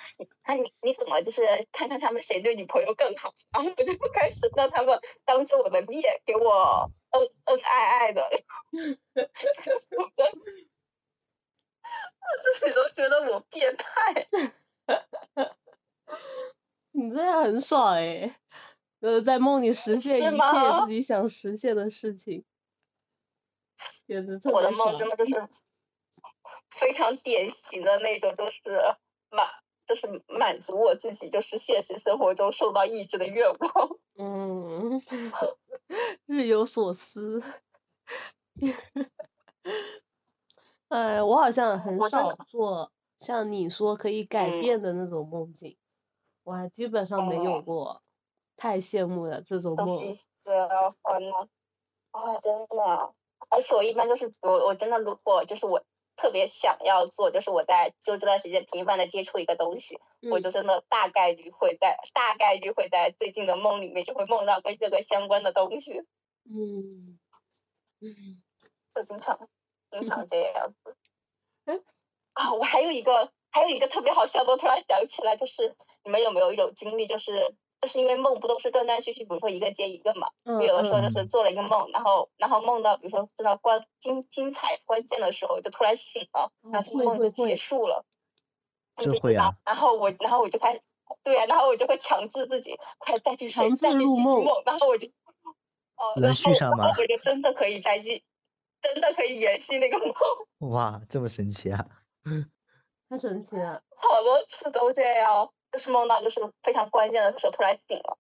那你你怎么就是看看他们谁对女朋友更好，然后我就开始让他们当着我的面给我恩恩爱爱的。我 自己都觉得我变态，你这样很爽哎，呃，在梦里实现一切自己想实现的事情，简直特别我的梦真的就是非常典型的那种，就是满，就是满足我自己，就是现实生活中受到抑制的愿望。嗯，日有所思。哎，我好像很少做像你说可以改变的那种梦境，我还基本上没有过，太羡慕了这种梦。对啊，啊，真的，而且我一般就是我我真的如果就是我特别想要做，就是我在就这段时间频繁的接触一个东西，我就真的大概率会在大概率会在最近的梦里面就会梦到跟这个相关的东西。嗯，嗯，就经常。经常这样子，嗯 啊，我还有一个还有一个特别好笑的，突然想起来，就是你们有没有一种经历，就是就是因为梦不都是断断续续，比如说一个接一个嘛，有的时候就是做了一个梦，然后然后梦到比如说知道关精精彩关键的时候就突然醒了，然后梦就结束了，就会啊，然后我然后我就开始对啊，然后我就会强制自己快再去睡，再去继续梦，然后我就 哦，能续上吗？我就真的可以再继。真的可以延续那个梦？哇，这么神奇啊！太神奇了。好多次都这样，就是梦到就是非常关键的时候突然醒了，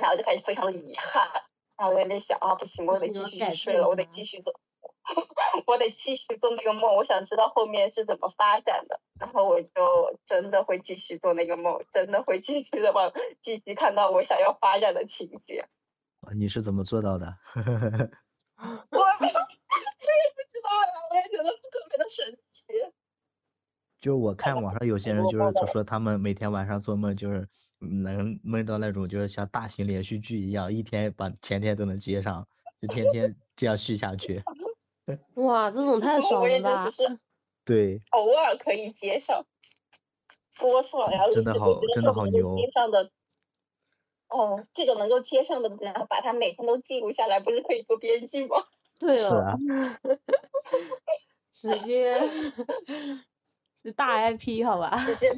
然后就开始非常的遗憾，然后我在那边想啊不行，我得继续睡了，我得继续做，我得继续做那个梦，我想知道后面是怎么发展的，然后我就真的会继续做那个梦，真的会继续的往继续看到我想要发展的情节。你是怎么做到的？我 我也不知道呀，我也觉得特别的神奇。就是我看网上有些人就是他说他们每天晚上做梦就是能梦到那种就是像大型连续剧一样，一天把前天都能接上，就天天这样续下去。哇，这种太爽了吧！对。偶尔可以接上，多爽呀！真的好，真的好牛。接上的，哦，这种能够接上的，然后把它每天都记录下来，不是可以做编剧吗？对啊。直接。是大 IP 好吧？直接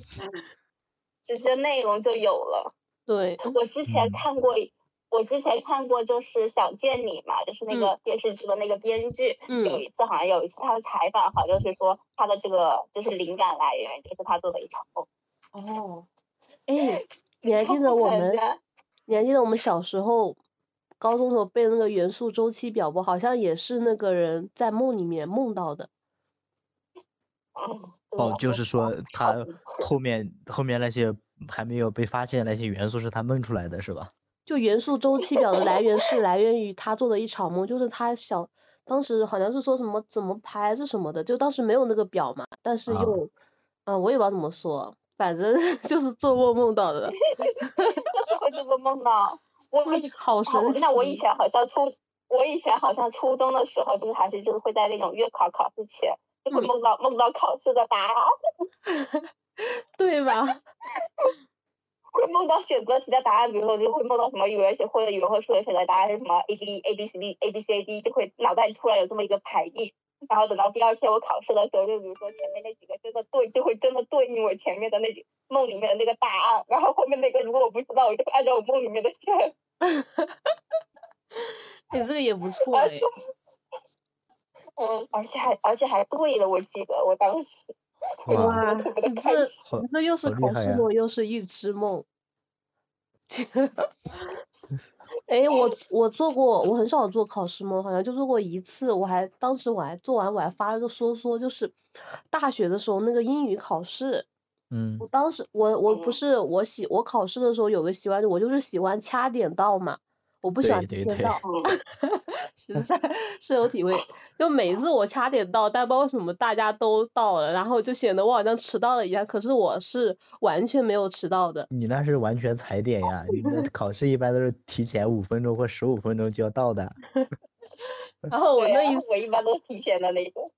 直接内容就有了。对，我之前看过，我之前看过就是想见你嘛，就是那个电视剧的那个编剧，有一次好像有一次他的采访，好像是说他的这个就是灵感来源就是他做的一场梦。哦，哎，你还记得我们？你还记得我们小时候高中时候背的那个元素周期表不？好像也是那个人在梦里面梦到的。哦，就是说 他后面后面那些还没有被发现那些元素是他梦出来的，是吧？就元素周期表的来源是来源于他做的一场梦，就是他小当时好像是说什么怎么排是什么的，就当时没有那个表嘛，但是又嗯我也不知道怎么说，反正 就是做梦梦到的。就是会做梦到，我好神奇。那我以前好像初我以前好像初中的时候就是还是就是会在那种月考考试前。就会梦到梦到考试的答案，对吧？会梦到选择题的答案，比如说就会梦到什么语文学或者语文和数学选择答案是什么 A B A B C D A B C D，就会脑袋里突然有这么一个排列，然后等到第二天我考试的时候，就比如说前面那几个真的对，就会真的对应我前面的那几梦里面的那个答案，然后后面那个如果我不知道，我就按照我梦里面的选。你 这个也不错哎。嗯，而且还而且还对了，我记得我当时，哇，特别的开心。你这又是考试梦，又是预知梦。哎，我我做过，我很少做考试梦，好像就做过一次。我还当时我还做完，我还发了个说说，就是大学的时候那个英语考试。嗯。我当时我我不是我喜我考试的时候有个习惯，我就是喜欢掐点到嘛。我不喜欢提前到，实在深有体会。就每次我掐点到，但不知道为什么大家都到了，然后就显得我好像迟到了一样。可是我是完全没有迟到的。你那是完全踩点呀！你那考试一般都是提前五分钟或十五分钟就要到的。然后我那一 我一般都提前的那种。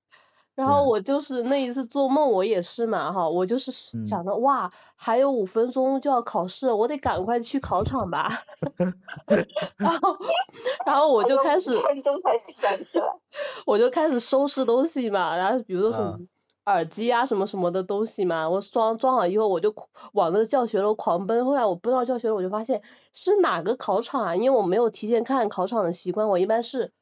然后我就是那一次做梦，我也是嘛哈，我就是想着哇，还有五分钟就要考试，我得赶快去考场吧。然后，然后我就开始，五分钟才想起来，我就开始收拾东西嘛，然后比如说什么耳机啊什么什么的东西嘛，我装装好以后，我就往那个教学楼狂奔。后来我奔到教学楼，我就发现是哪个考场啊？因为我没有提前看考场的习惯，我一般是。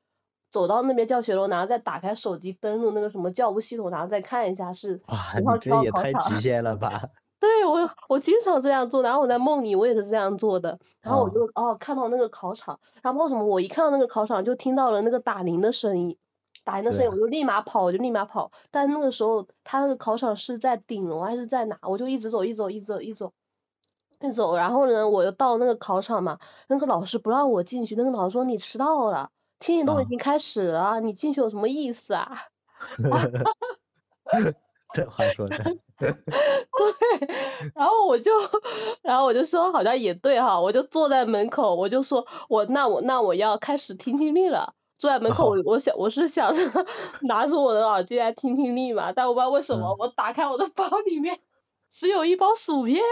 走到那边教学楼，然后再打开手机登录那个什么教务系统，然后再看一下是几号几号考场。也太极限了吧！对我，我经常这样做，然后我在梦里我也是这样做的，然后我就哦看到那个考场，然后为什么我一看到那个考场就听到了那个打铃的声音，打铃的声音我就立马跑，我就立马跑，但那个时候他那个考场是在顶楼还是在哪？我就一直走，一走，一走，一走，一走，然后呢，我又到那个考场嘛，那个老师不让我进去，那个老师说你迟到了。听力都已经开始了，你进去有什么意思啊？这话说的。对，然后我就，然后我就说好像也对哈，我就坐在门口，我就说我那我那我要开始听听力了。坐在门口，我我想我是想 着拿出我的耳机来听听力嘛，但我不知道为什么，我打开我的包里面 只有一包薯片。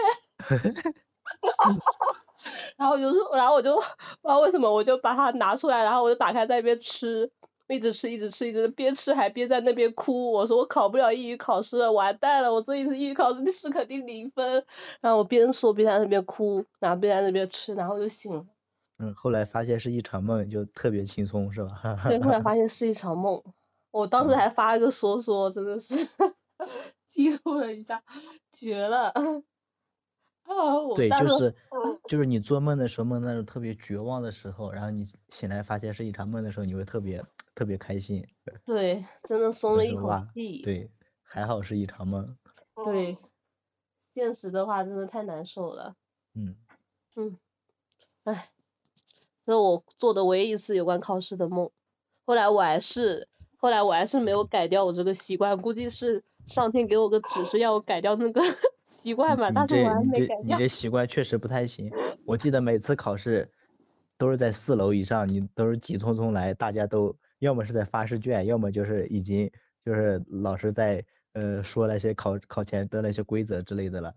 然后我就说，然后我就 不知道为什么，我就把它拿出来，然后我就打开在那边吃，一直吃，一直吃，一直边吃还边在那边哭。我说我考不了英语考试了，完蛋了，我这一次英语考试是肯定零分。然后我边说边在那边哭，然后边在那边吃，然后就醒了。嗯，后来发现是一场梦，就特别轻松，是吧？对，后来发现是一场梦。我当时还发了个说说，真的是 记录了一下，绝了。对，就是嗯就是你做梦的时候，梦那种特别绝望的时候，然后你醒来发现是一场梦的时候，你会特别特别开心。对，真的松了一口气。对，还好是一场梦。对，现实的话真的太难受了。嗯，唉，这是我做的唯一一次有关考试的梦。后来我还是，后来我还是没有改掉我这个习惯，估计是上天给我个指示要我改掉那个习惯吧，你但是我还这你这没改掉。你这习惯确实不太行。我记得每次考试都是在四楼以上，你都是急匆匆来，大家都要么是在发试卷，要么就是已经就是老师在呃说那些考考前的那些规则之类的了。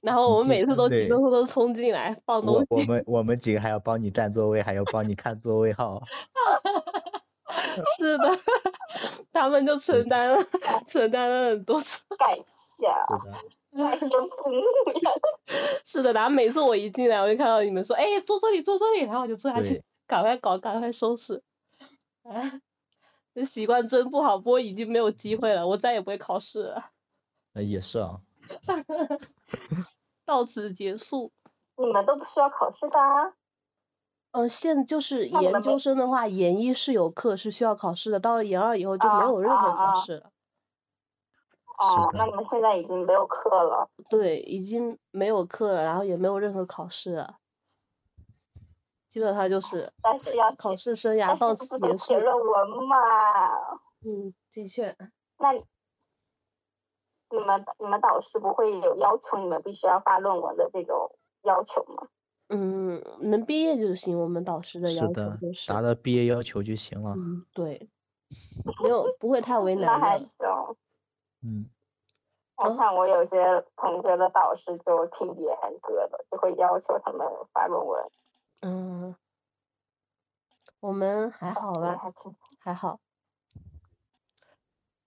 然后我们每次都急匆匆的冲进来放东我西。我们我们几个还要帮你占座位，还要帮你看座位号。是的，他们就承担了 承担了很多次。感谢，是的，太生父母呀。是的，然后每次我一进来，我就看到你们说，哎，坐这里，坐这里，然后我就坐下去，赶快搞，赶快收拾。哎，这习惯真不好，不过已经没有机会了，我再也不会考试了，呃也是啊。到此结束。你们都不需要考试的啊？嗯，现就是研究生的话，研一是有课是需要考试的，到了研二以后就没啊有任何啊啊考试了。哦，那你们现在已经没有课了。对，已经没有课了，然后也没有任何考试了，基本上就是但是要考，试生涯到此结束。写论文嘛？嗯，的确，那你你们你们导师不会有要求你们必须要发论文的这种要求吗？嗯，能毕业就行，我们导师的要求是的就是，达到毕业要求就行了。嗯，对，没有不会太为 难的。还行。嗯，我看我有些同学的导师就挺严格的，就会要求他们发论文。嗯，我们还好吧，还挺还好，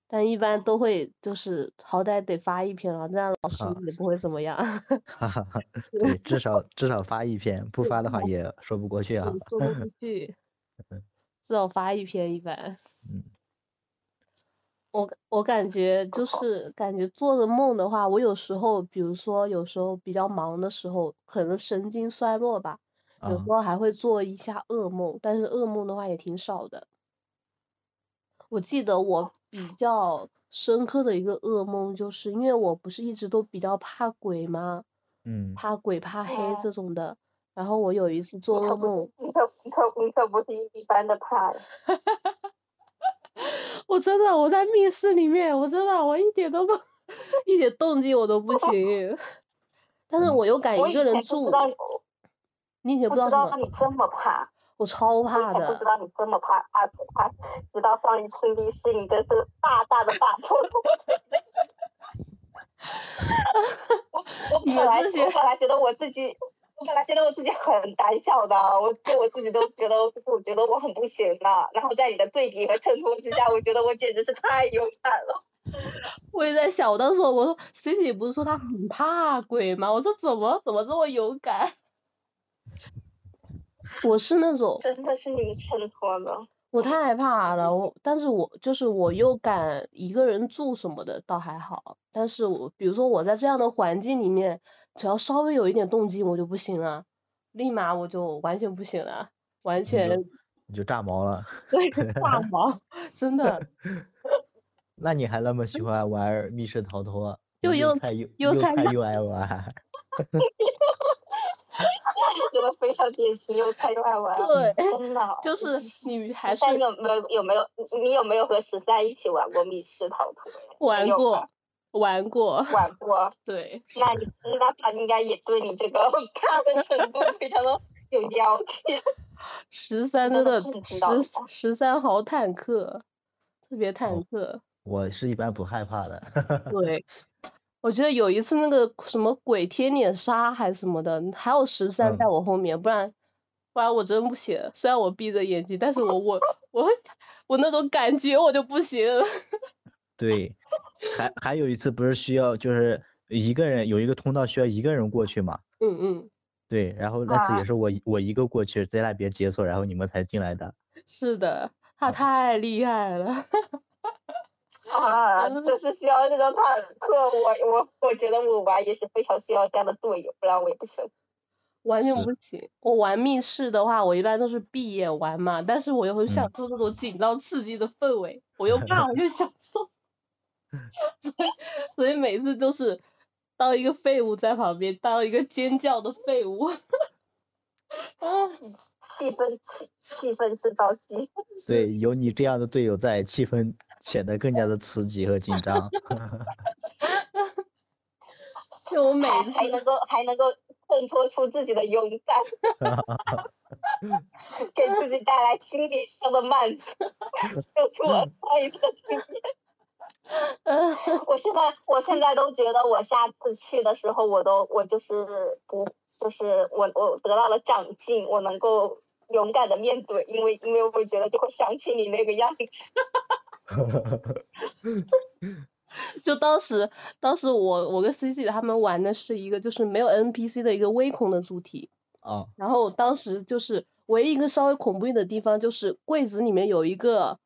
但一般都会就是好歹得发一篇了，这样老师啊也不会怎么样。哈哈哈，对，至少至少发一篇，不发的话 也说不过去啊嗯。说不过去，至少发一篇一般。嗯，我我感觉就是感觉做的梦的话，我有时候比如说有时候比较忙的时候，可能神经衰弱吧，有啊时候还会做一下噩梦，但是噩梦的话也挺少的。我记得我比较深刻的一个噩梦，就是因为我不是一直都比较怕鬼吗？嗯，怕鬼怕黑嗯这种的。然后我有一次做噩梦，你可你可你可不是一般的怕。我真的我在密室里面，我真的我一点都不 一点动静我都不行。但是嗯我又敢一个人住你以前不不知道什么？知道你这么怕。我超怕的，前不知道你这么怕怕不怕，直到上一次密室，你真是大大的打破了我的我我你本来我本来觉得我自己，我本来觉得我自己很胆小的，我对我自己都觉得我觉得我很不行的，然后在你的对比和衬托之下，我觉得我简直是太勇敢了。我也在想，我当时我说 C C 不是说他很怕鬼吗？我说怎么怎么这么勇敢？我是那种真的是你衬托的。我太害怕了，我但是我就是我又敢一个人住什么的倒还好，但是我比如说我在这样的环境里面，只要稍微有一点动静我就不行了，立马我就完全不行了，完你就全你就炸毛了。对炸 毛，真的 那你还那么喜欢玩密室逃脱？你就又菜又又菜又爱玩。觉得非常典型，又菜又爱玩。对，真的。就是你还是十三有没有有没有你你有没有和十三一起玩过密室逃脱？玩过玩过，玩过，对，那你那他应该也对你这个 看的程度非常的有要求。十三真真的十十三好坦克，特别坦哦克。我是一般不害怕的。对，我觉得有一次那个什么鬼贴脸杀还是什么的，还有十三在嗯我后面，不然不然我真不行。虽然我闭着眼睛，但是我我我我那种感觉我就不行。对，还还有一次不是需要就是一个人有一个通道需要一个人过去嘛？嗯嗯，对，然后那次啊也是我一我一个过去在那边解锁，然后你们才进来的。是的，他啊太厉害了。啊，啊，就 是需要那种坦克。我我我觉得我玩也是非常需要这样的队友，不然我也不行。完全不行。我玩密室的话，我一般都是闭眼玩嘛，但是我又很享受那种紧张刺激的氛围，我又怕 我又享受，所 以所以每次都是当一个废物在旁边，当一个尖叫的废物。啊，气氛气气氛制造机。对，有你这样的队友在，气氛显得更加的刺激和紧张。就我每次还能够还能够。衬托出自己的勇敢，给自己带来心理上的满足，就是我上一次的经验。我现在我现在都觉得，我下次去的时候，我都我就是不就是我我得到了长进，我能够勇敢的面对，因为因为我会觉得就会想起你那个样子。就当时，当时我我跟 C C 他们玩的是一个就是没有 N P C 的一个微恐的主题。啊。然后当时就是唯一一个稍微恐怖一点的地方，就是柜子里面有一个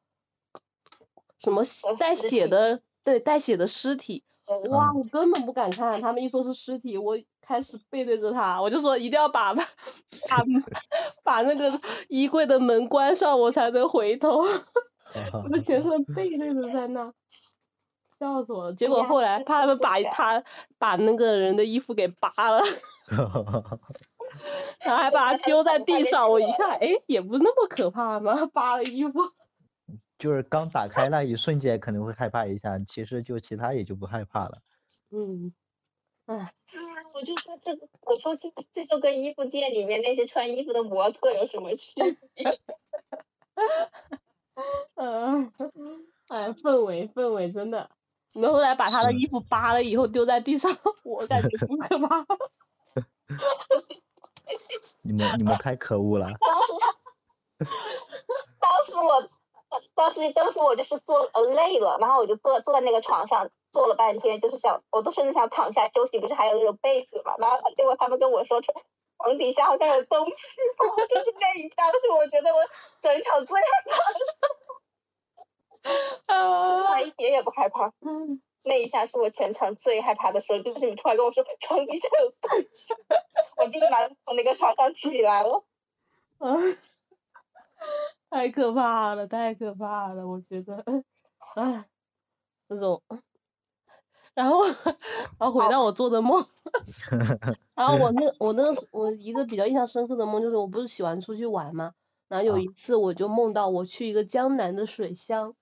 什么带血的，对，带血的尸体。哇，我根本不敢看，他们一说是尸体，我开始背对着他，我就说一定要把把把那个衣柜的门关上，我才能回头。我的全身背对着在那。笑死我了！结果后来他们把他把那个人的衣服给扒了，然后还把他丢在地上。我一看，哎，也不那么可怕嘛，扒了衣服。就是刚打开那一瞬间可能会害怕一下，其实就其他也就不害怕了。嗯，哎，我就说这个，我说这这就跟衣服店里面那些穿衣服的模特有什么区别？嗯，哎，氛围氛围真的。然后来把他的衣服扒了以后丢在地上，我感觉不可怕。你们你们太可恶了。当时，当时我，当时当时我就是坐呃累了，然后我就坐坐在那个床上坐了半天，就是想我都甚至想躺下休息，不是还有那种被子嘛？然后结果他们跟我说床底下好像有东西，就是那一当时我觉得我整场最害怕的时候。啊！一点也不害怕。嗯，那一下是我全场最害怕的时候，就是你突然跟我说床底下有东西，我立马从那个床上起来了。嗯，太可怕了，太可怕了，我觉得，唉，那种，然后，然后回到我做的梦，然后我 那我那我一个比较印象深刻的梦就是我不是喜欢出去玩嘛，然后有一次我就梦到我去一个江南的水乡。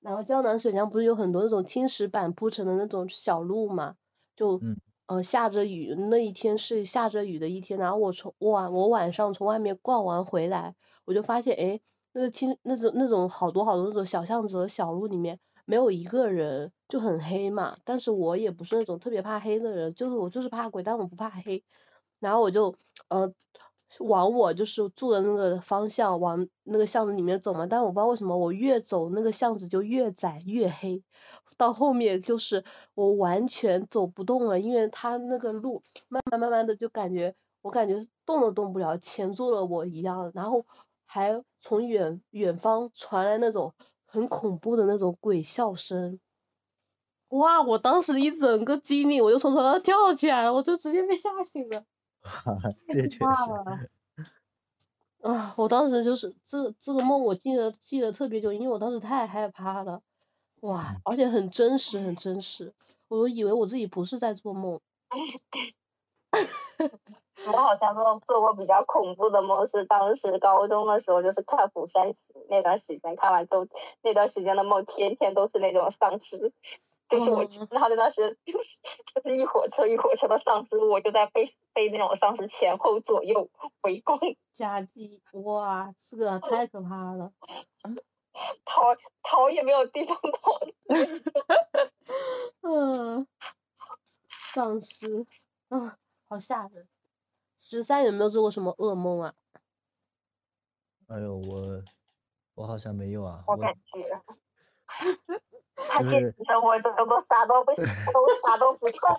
然后江南水乡不是有很多那种青石板铺成的那种小路嘛？就呃下着雨，那一天是下着雨的一天。然后我从晚我晚上从外面逛完回来，我就发现哎，那个青那种那种好多好多那种小巷子和小路里面没有一个人，就很黑嘛。但是我也不是那种特别怕黑的人，就是我就是怕鬼，但我不怕黑。然后我就呃。往我就是住的那个方向，往那个巷子里面走嘛，但我不知道为什么我越走那个巷子就越窄越黑，到后面就是我完全走不动了，因为他那个路慢慢慢慢的就感觉我感觉动都动不了，钳住了我一样，然后还从远远方传来那种很恐怖的那种鬼笑声，哇！我当时一整个机灵，我就从床上跳起来了，我就直接被吓醒了。这确实。啊，我当时就是这这个梦，我记得记得特别久，因为我当时太害怕了，哇，而且很真实，很真实，我都以为我自己不是在做梦。我好像做做过比较恐怖的梦，是当时高中的时候，就是看《釜山行》那段时间，看完之后那段时间的梦，天天都是那种丧尸。就是我，然后那段时间就是就是一火车一火车的丧尸，我就在被被那种丧尸前后左右围攻。夹击，哇，这个太可怕了，逃逃也没有地方逃，嗯，丧尸，嗯，好吓人。十三有没有做过什么噩梦啊？哎呦，我我好像没有啊。我感觉。他现在我这都啥都不，我啥都不做。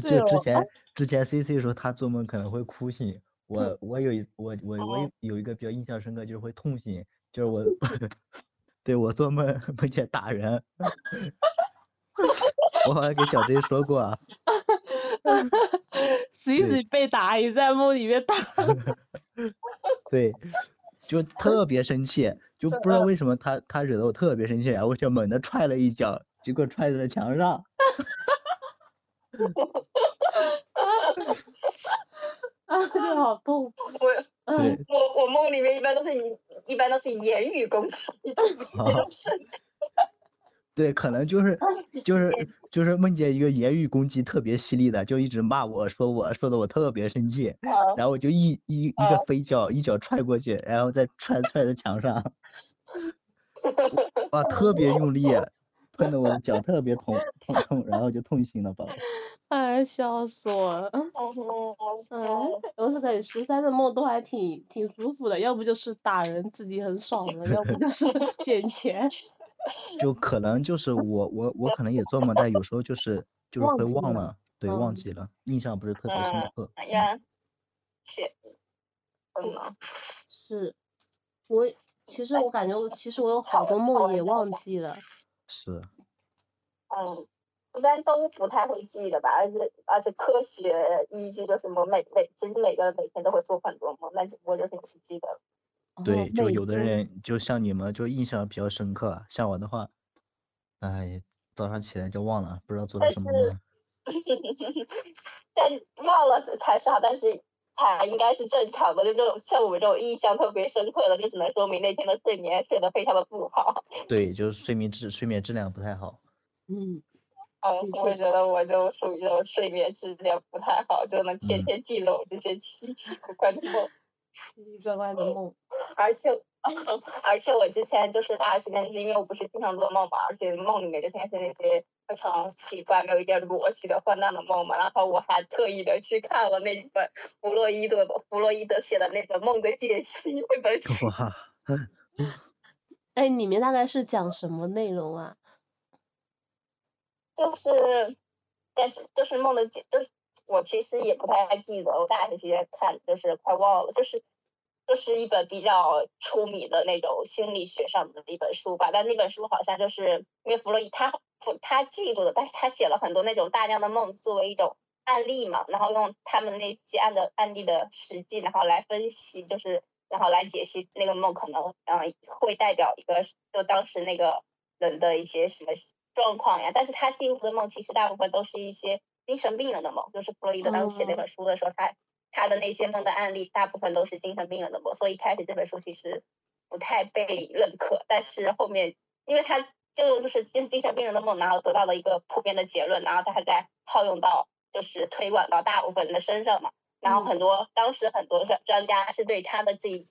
就之前之前 C C 说他做梦可能会哭醒，我 我有一我我我有一个比较印象深刻就是会痛醒，就是我对我做梦梦见打人，我好像给小 J 说过啊。随时被打，也在梦里面打。对，就特别生气，就不知道为什么他他惹得我特别生气，然后我就猛地踹了一脚，结果踹在了墙上。啊，这个好痛！我我我梦里面一般都是一般都是言语攻击，那种声。对，可能就是就是就是梦见一个言语攻击特别犀利的，就一直骂我说我说的我特别生气，然后我就一一一个飞脚一脚踹过去，然后再踹踹在墙上，哇，特别用力，碰的我的脚特别痛痛痛，然后就痛醒了，宝宝。哎，笑死我了！嗯，我是感觉十三的梦都还挺挺舒服的，要不就是打人自己很爽的，要不就是 捡钱。就可能就是我我我可能也做梦，但有时候就是就是会忘了，对，忘记了，印象不是特别深刻。哎呀，是，是，我其实我感觉我其实我有好多梦也忘记了。是。嗯。一般都不太会记得吧，而且而且科学依据就是我每每其实每个人每天都会做很多梦，那只不过就是不记得。对，就有的人就像你们就印象比较深刻，像我的话，哎，早上起来就忘了，不知道做了什么梦。但忘了才是好，但是才应该是正常的，就这种像我们这种印象特别深刻的，就只能说明那天的睡眠睡得非常的不好。对，就是睡眠质睡眠质量不太好。嗯。嗯，我会觉得我就属于这种睡眠质量不太好，就能天天记录这些奇奇怪怪的梦，奇奇怪怪的梦。而且，而且我之前就是大学期间，就是因为我不是经常做梦嘛，而且梦里面就天天是那些非常奇怪、没有一点逻辑的荒诞的梦嘛。然后我还特意的去看了那一本弗洛伊德的弗洛伊德写的那本《梦的解析》那本书。哇。哎，里面大概是讲什么内容啊？就是，但是就是梦的解，就是我其实也不太记得，我大学期间看就是快忘了，就是就是一本比较出名的那种心理学上的一本书吧。但那本书好像就是因为弗洛伊他他记录的，但是他写了很多那种大量的梦作为一种案例嘛，然后用他们那些案的案例的实际，然后来分析，就是然后来解析那个梦可能嗯会代表一个就当时那个人的一些什么。状况呀，但是他记录的梦其实大部分都是一些精神病人的梦，就是弗洛伊德当时写那本书的时候，他他的那些梦的案例大部分都是精神病人的梦，所以一开始这本书其实不太被认可，但是后面因为他就就是就是精神病人的梦，然后得到了一个普遍的结论，然后他还在套用到就是推广到大部分人的身上嘛，然后很多当时很多专专家是对他的这一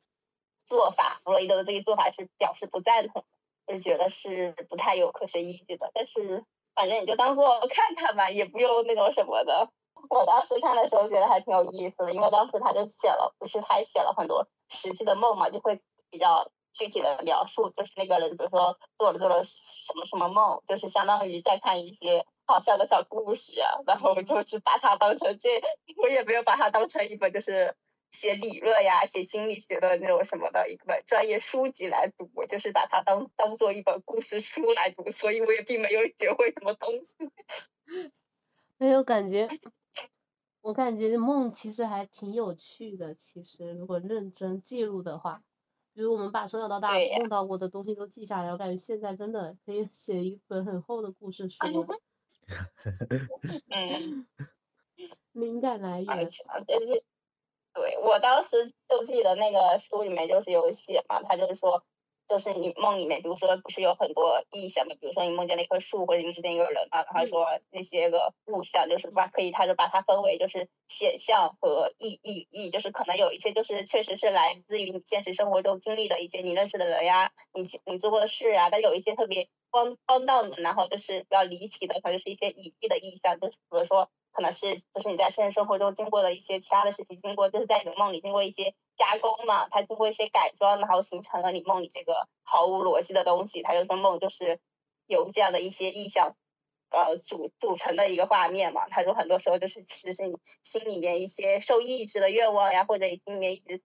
做法，弗洛伊德的这一做法是表示不赞同。就是觉得是不太有科学依据的，但是反正你就当做看看吧，也不用那种什么的。我当时看的时候觉得还挺有意思的，因为当时他就写了，不是还写了很多实际的梦嘛，就会比较具体的描述，就是那个人比如说做了做了什么什么梦，就是相当于在看一些好笑的小故事啊，然后就是把它当成这，我也没有把它当成一本就是。写理论呀，写心理学的那种什么的一本专业书籍来读，我就是把它当当做一本故事书来读，所以我也并没有学会什么东西。没有感觉，我感觉梦其实还挺有趣的。其实如果认真记录的话，比如我们把从小到大梦到过的东西都记下来，我感觉现在真的可以写一本很厚的故事书。嗯。灵感来源。对我当时就记得那个书里面就是有写嘛，他就是说，就是你梦里面，比如说不是有很多意象嘛，比如说你梦见那棵树或者梦见一个人嘛，然后说那些个物象就是把可以，他就把它分为就是显象和意意意，就是可能有一些就是确实是来自于你现实生活中经历的一些你认识的人呀，你你做过的事啊，但有一些特别帮帮到你，然后就是比较离奇的，可能就是一些隐喻的意象，就是比如说。可能是就是你在现实生活中经过了一些其他的事情，经过就是在你的梦里经过一些加工嘛，它经过一些改装，然后形成了你梦里这个毫无逻辑的东西。他就说梦就是由这样的一些意象呃组组成的一个画面嘛。他说很多时候就是其实是你心里面一些受抑制的愿望呀，或者你心里面一直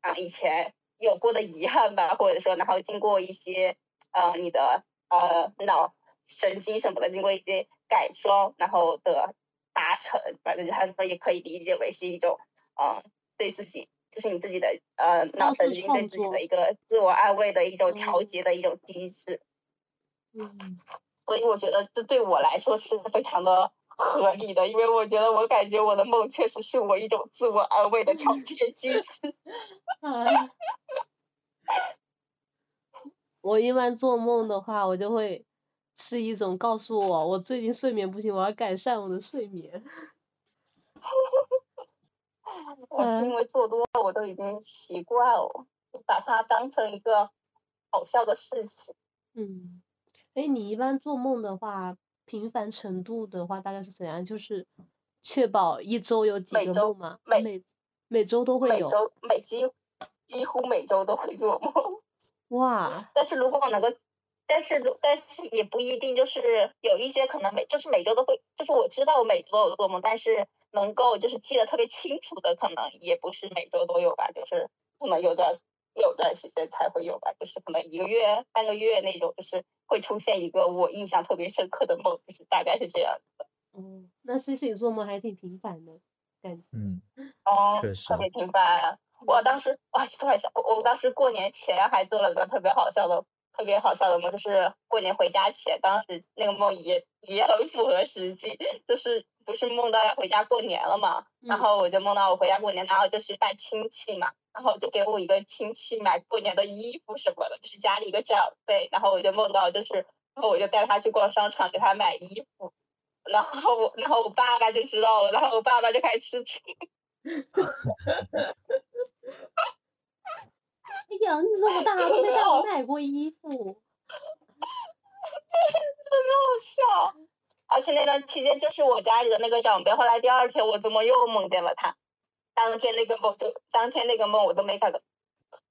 啊以前有过的遗憾吧，或者说然后经过一些。呃你的呃脑神经什么的经过一些改装，然后的达成，反正他说也可以理解为是一种嗯对自己就是你自己的呃脑神经对自己的一个自我安慰的一种调节的一种机制。嗯。所以我觉得这对我来说是 非常的合理的，因为我觉得我感觉我的梦确实是我一种自我安慰的调节 机制。我一般做梦的话，我就会是一种告诉我我最近睡眠不行，我要改善我的睡眠。我是因为做多了，我都已经习惯了，把它当成一个好笑的事情。嗯。哎，你一般做梦的话，频繁程度的话大概是怎样？就是确保一周有几个梦吗？每每周都会有。每周每几几乎每周都会做梦。哇！但是如果我能够，但是但是也不一定，就是有一些可能每就是每周都会，就是我知道我每周都有做梦，但是能够就是记得特别清楚的，可能也不是每周都有吧，就是可能有段有段时间才会有吧，就是可能一个月半个月那种，就是。会出现一个我印象特别深刻的梦，就是大概是这样的。哦，那 C C 做梦还挺频繁的感觉。嗯。哦，确实。特别频繁。我当时，哇，突然想，我我当时过年前还做了个特别好笑的、特别好笑的梦，就是过年回家前，当时那个梦也也很符合实际，就是不是梦到要回家过年了嘛，然后我就梦到我回家过年，然后就去拜亲戚嘛。然后就给我一个亲戚买过年的衣服什么的，就是家里一个长辈，然后我就梦到就是，然后我就带他去逛商场给他买衣服，然后我然后我爸爸就知道了，然后我爸爸就开始吃醋。哎呀，你这么大都没带我买过衣服，真的好笑。而且那段期间就是我家里的那个长辈，后来第二天我怎么又梦见了他？当天那个梦就当天那个梦我都没看，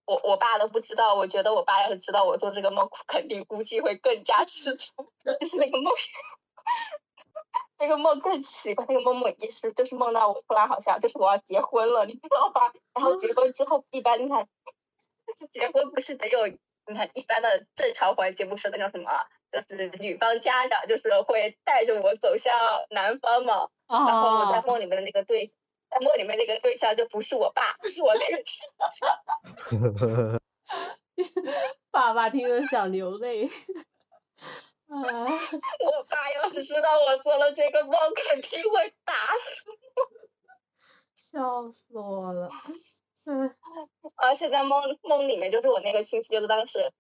我我爸都不知道，我觉得我爸要是知道我做这个梦，肯定估计会更加吃醋。就是那个梦，那个梦更奇怪，那个梦梦也是就是梦到我突然好像就是我要结婚了，你知道吧？然后结婚之后一般你看，结婚不是得有你看一般的正常环节不是那个什么，就是女方家长就是会带着我走向男方嘛，然后我在梦里面的那个对。在梦里面那个对象就不是我爸，是我那个亲戚。爸爸听了想流泪。啊！我爸要是知道我做了这个梦，肯定会打死我。笑死我了。嗯。而且在梦梦里面，就是我那个亲戚，就是当时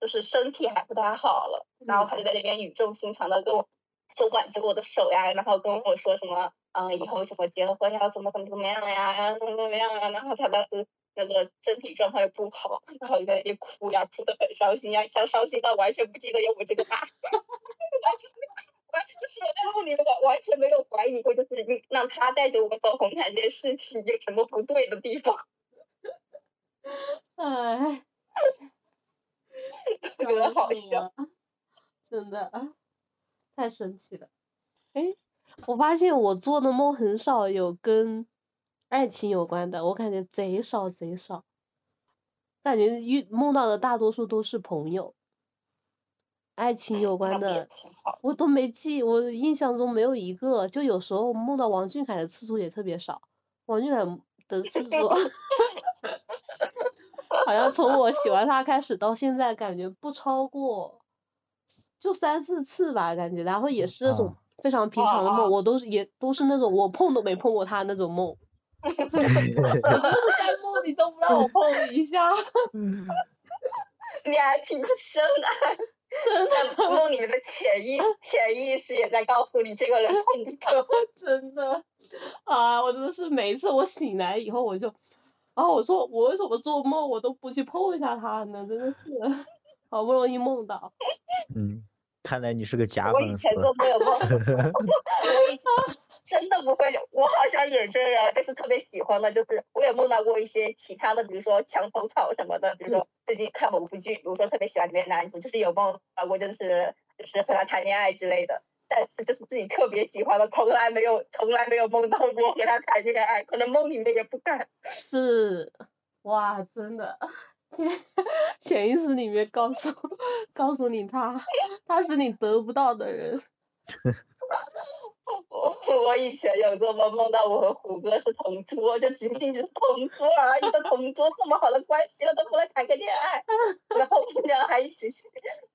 就是身体还不太好了，然后他就在那边语重心长的跟我就挽着我的手呀，然后跟我说什么。嗯，以后什么结了婚要怎么怎么怎么样呀，怎么怎么样啊？然后他当时那个身体状况又不好，然后就在那边哭呀，哭得很伤心呀，像伤心到完全不记得有我这个爸，完全完就是我在梦里面完全没有怀疑过，就是你让他带着我走红毯这件事情有什么不对的地方。哎，特别好笑，真的，太神奇了，哎。我发现我做的梦很少有跟爱情有关的，我感觉贼少贼少，感觉遇梦到的大多数都是朋友，爱情有关的我都没记，我印象中没有一个，就有时候梦到王俊凯的次数也特别少，王俊凯的制作，好像从我喜欢他开始到现在，感觉不超过就三四次吧，感觉，然后也是那种。非常平常的梦，我都是也都是那种我碰都没碰过他那种梦，就是在梦里都不让我碰一下。你还挺深的，真的。梦里面的潜意潜意识也在告诉你这个人碰不得。真的，啊，我真的是每一次我醒来以后我就，啊，我说我为什么做梦我都不去碰一下他呢？真的是，好不容易梦到。嗯。看来你是个假粉丝。我以前都没有梦，我以前真的不会有，我好像也这样，就是特别喜欢的，就是我也梦到过一些其他的，比如说墙头草什么的，比如说最近看某部剧，比如说特别喜欢里面男主，就是有梦到过，就是就是和他谈恋爱之类的，但是就是自己特别喜欢的，从来没有从来没有梦到过和他谈恋爱，可能梦里面也不敢。是，哇，真的，潜意识里面告诉 告诉你他他是你得不到的人。我 我以前有做梦，梦到我和虎哥是同桌，就仅仅是同桌而已的同桌，这么好的关系了都不能谈个恋爱。然后我们俩还一起去，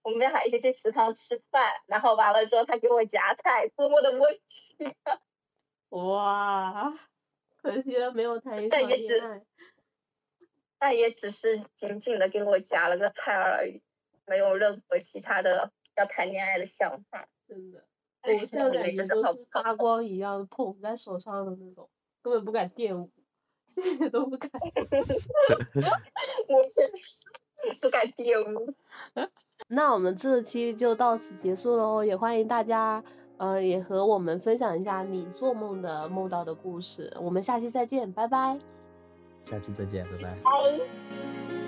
我们俩还一起去食堂吃饭，然后完了之后他给我夹菜，多么的温馨啊！哇，可惜了没有谈一场恋爱。但也只是仅仅的给我夹了个菜而已，没有任何其他的要谈恋爱的想法。真的，偶像感觉都是发光一样捧在手上的那种，根本不敢玷污，一点都不敢。我也是，不敢玷污。那我们这期就到此结束喽，也欢迎大家，呃，也和我们分享一下你做梦的梦到的故事。我们下期再见，拜拜。下期再见，拜拜。日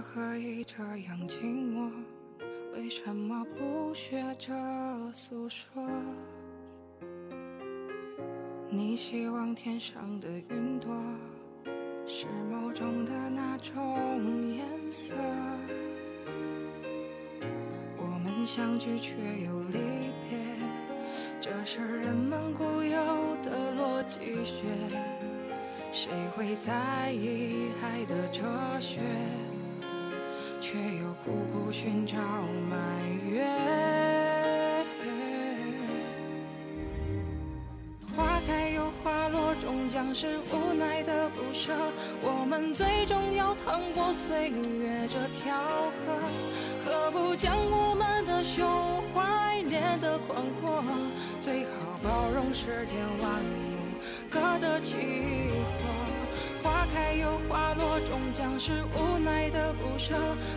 何以这样寂寞？为什么不学着诉说？你希望天上的云朵是梦中的那种颜色？我们相聚却又离别，这是人们固有的逻辑学。谁会在意爱的哲学，却又苦苦寻找埋怨？花开又花落，终将是无奈的不舍。我们最终要趟过岁月这条河。何不将我们的胸怀练得宽阔？最好包容世间万物各得其所。花开又花落，终将是无奈的不舍。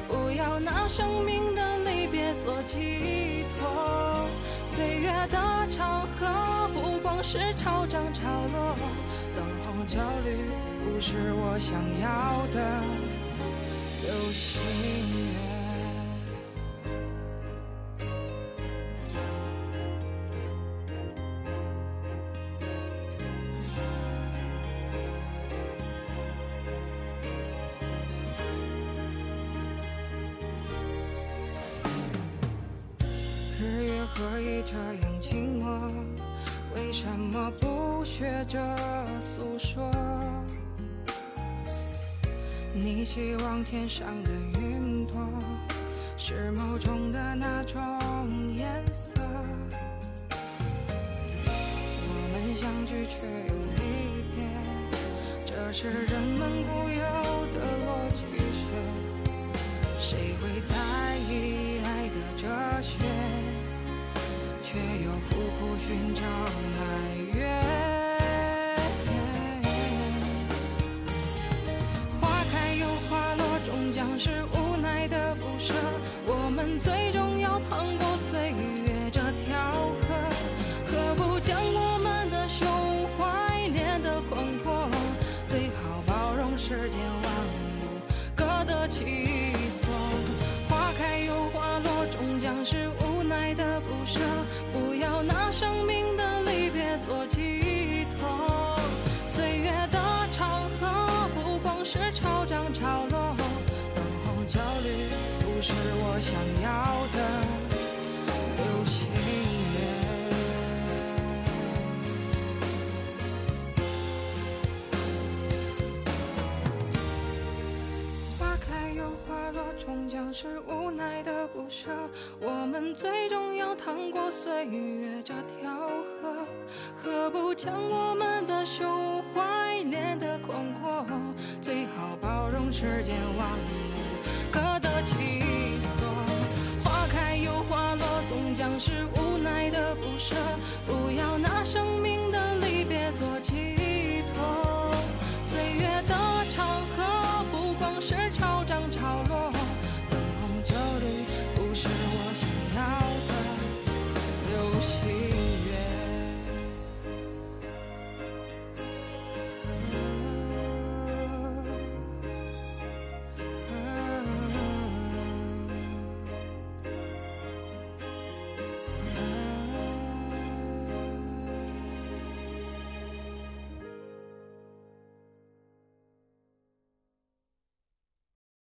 不要拿生命的离别做寄托。岁月的长河，不光是潮涨潮落。灯红酒绿，不是我想要的流星天上的云朵是梦中的那种颜色？我们相聚却又离别，这是人们固有的逻辑学。谁会在意爱的哲学？却又苦苦寻找埋怨。想要的流星雨。花开又花落，终将是无奈的不舍。我们最终要趟过岁月这条河，何不将我们的胸怀练得宽阔？最好包容世间万物，可得其。是无奈的不舍。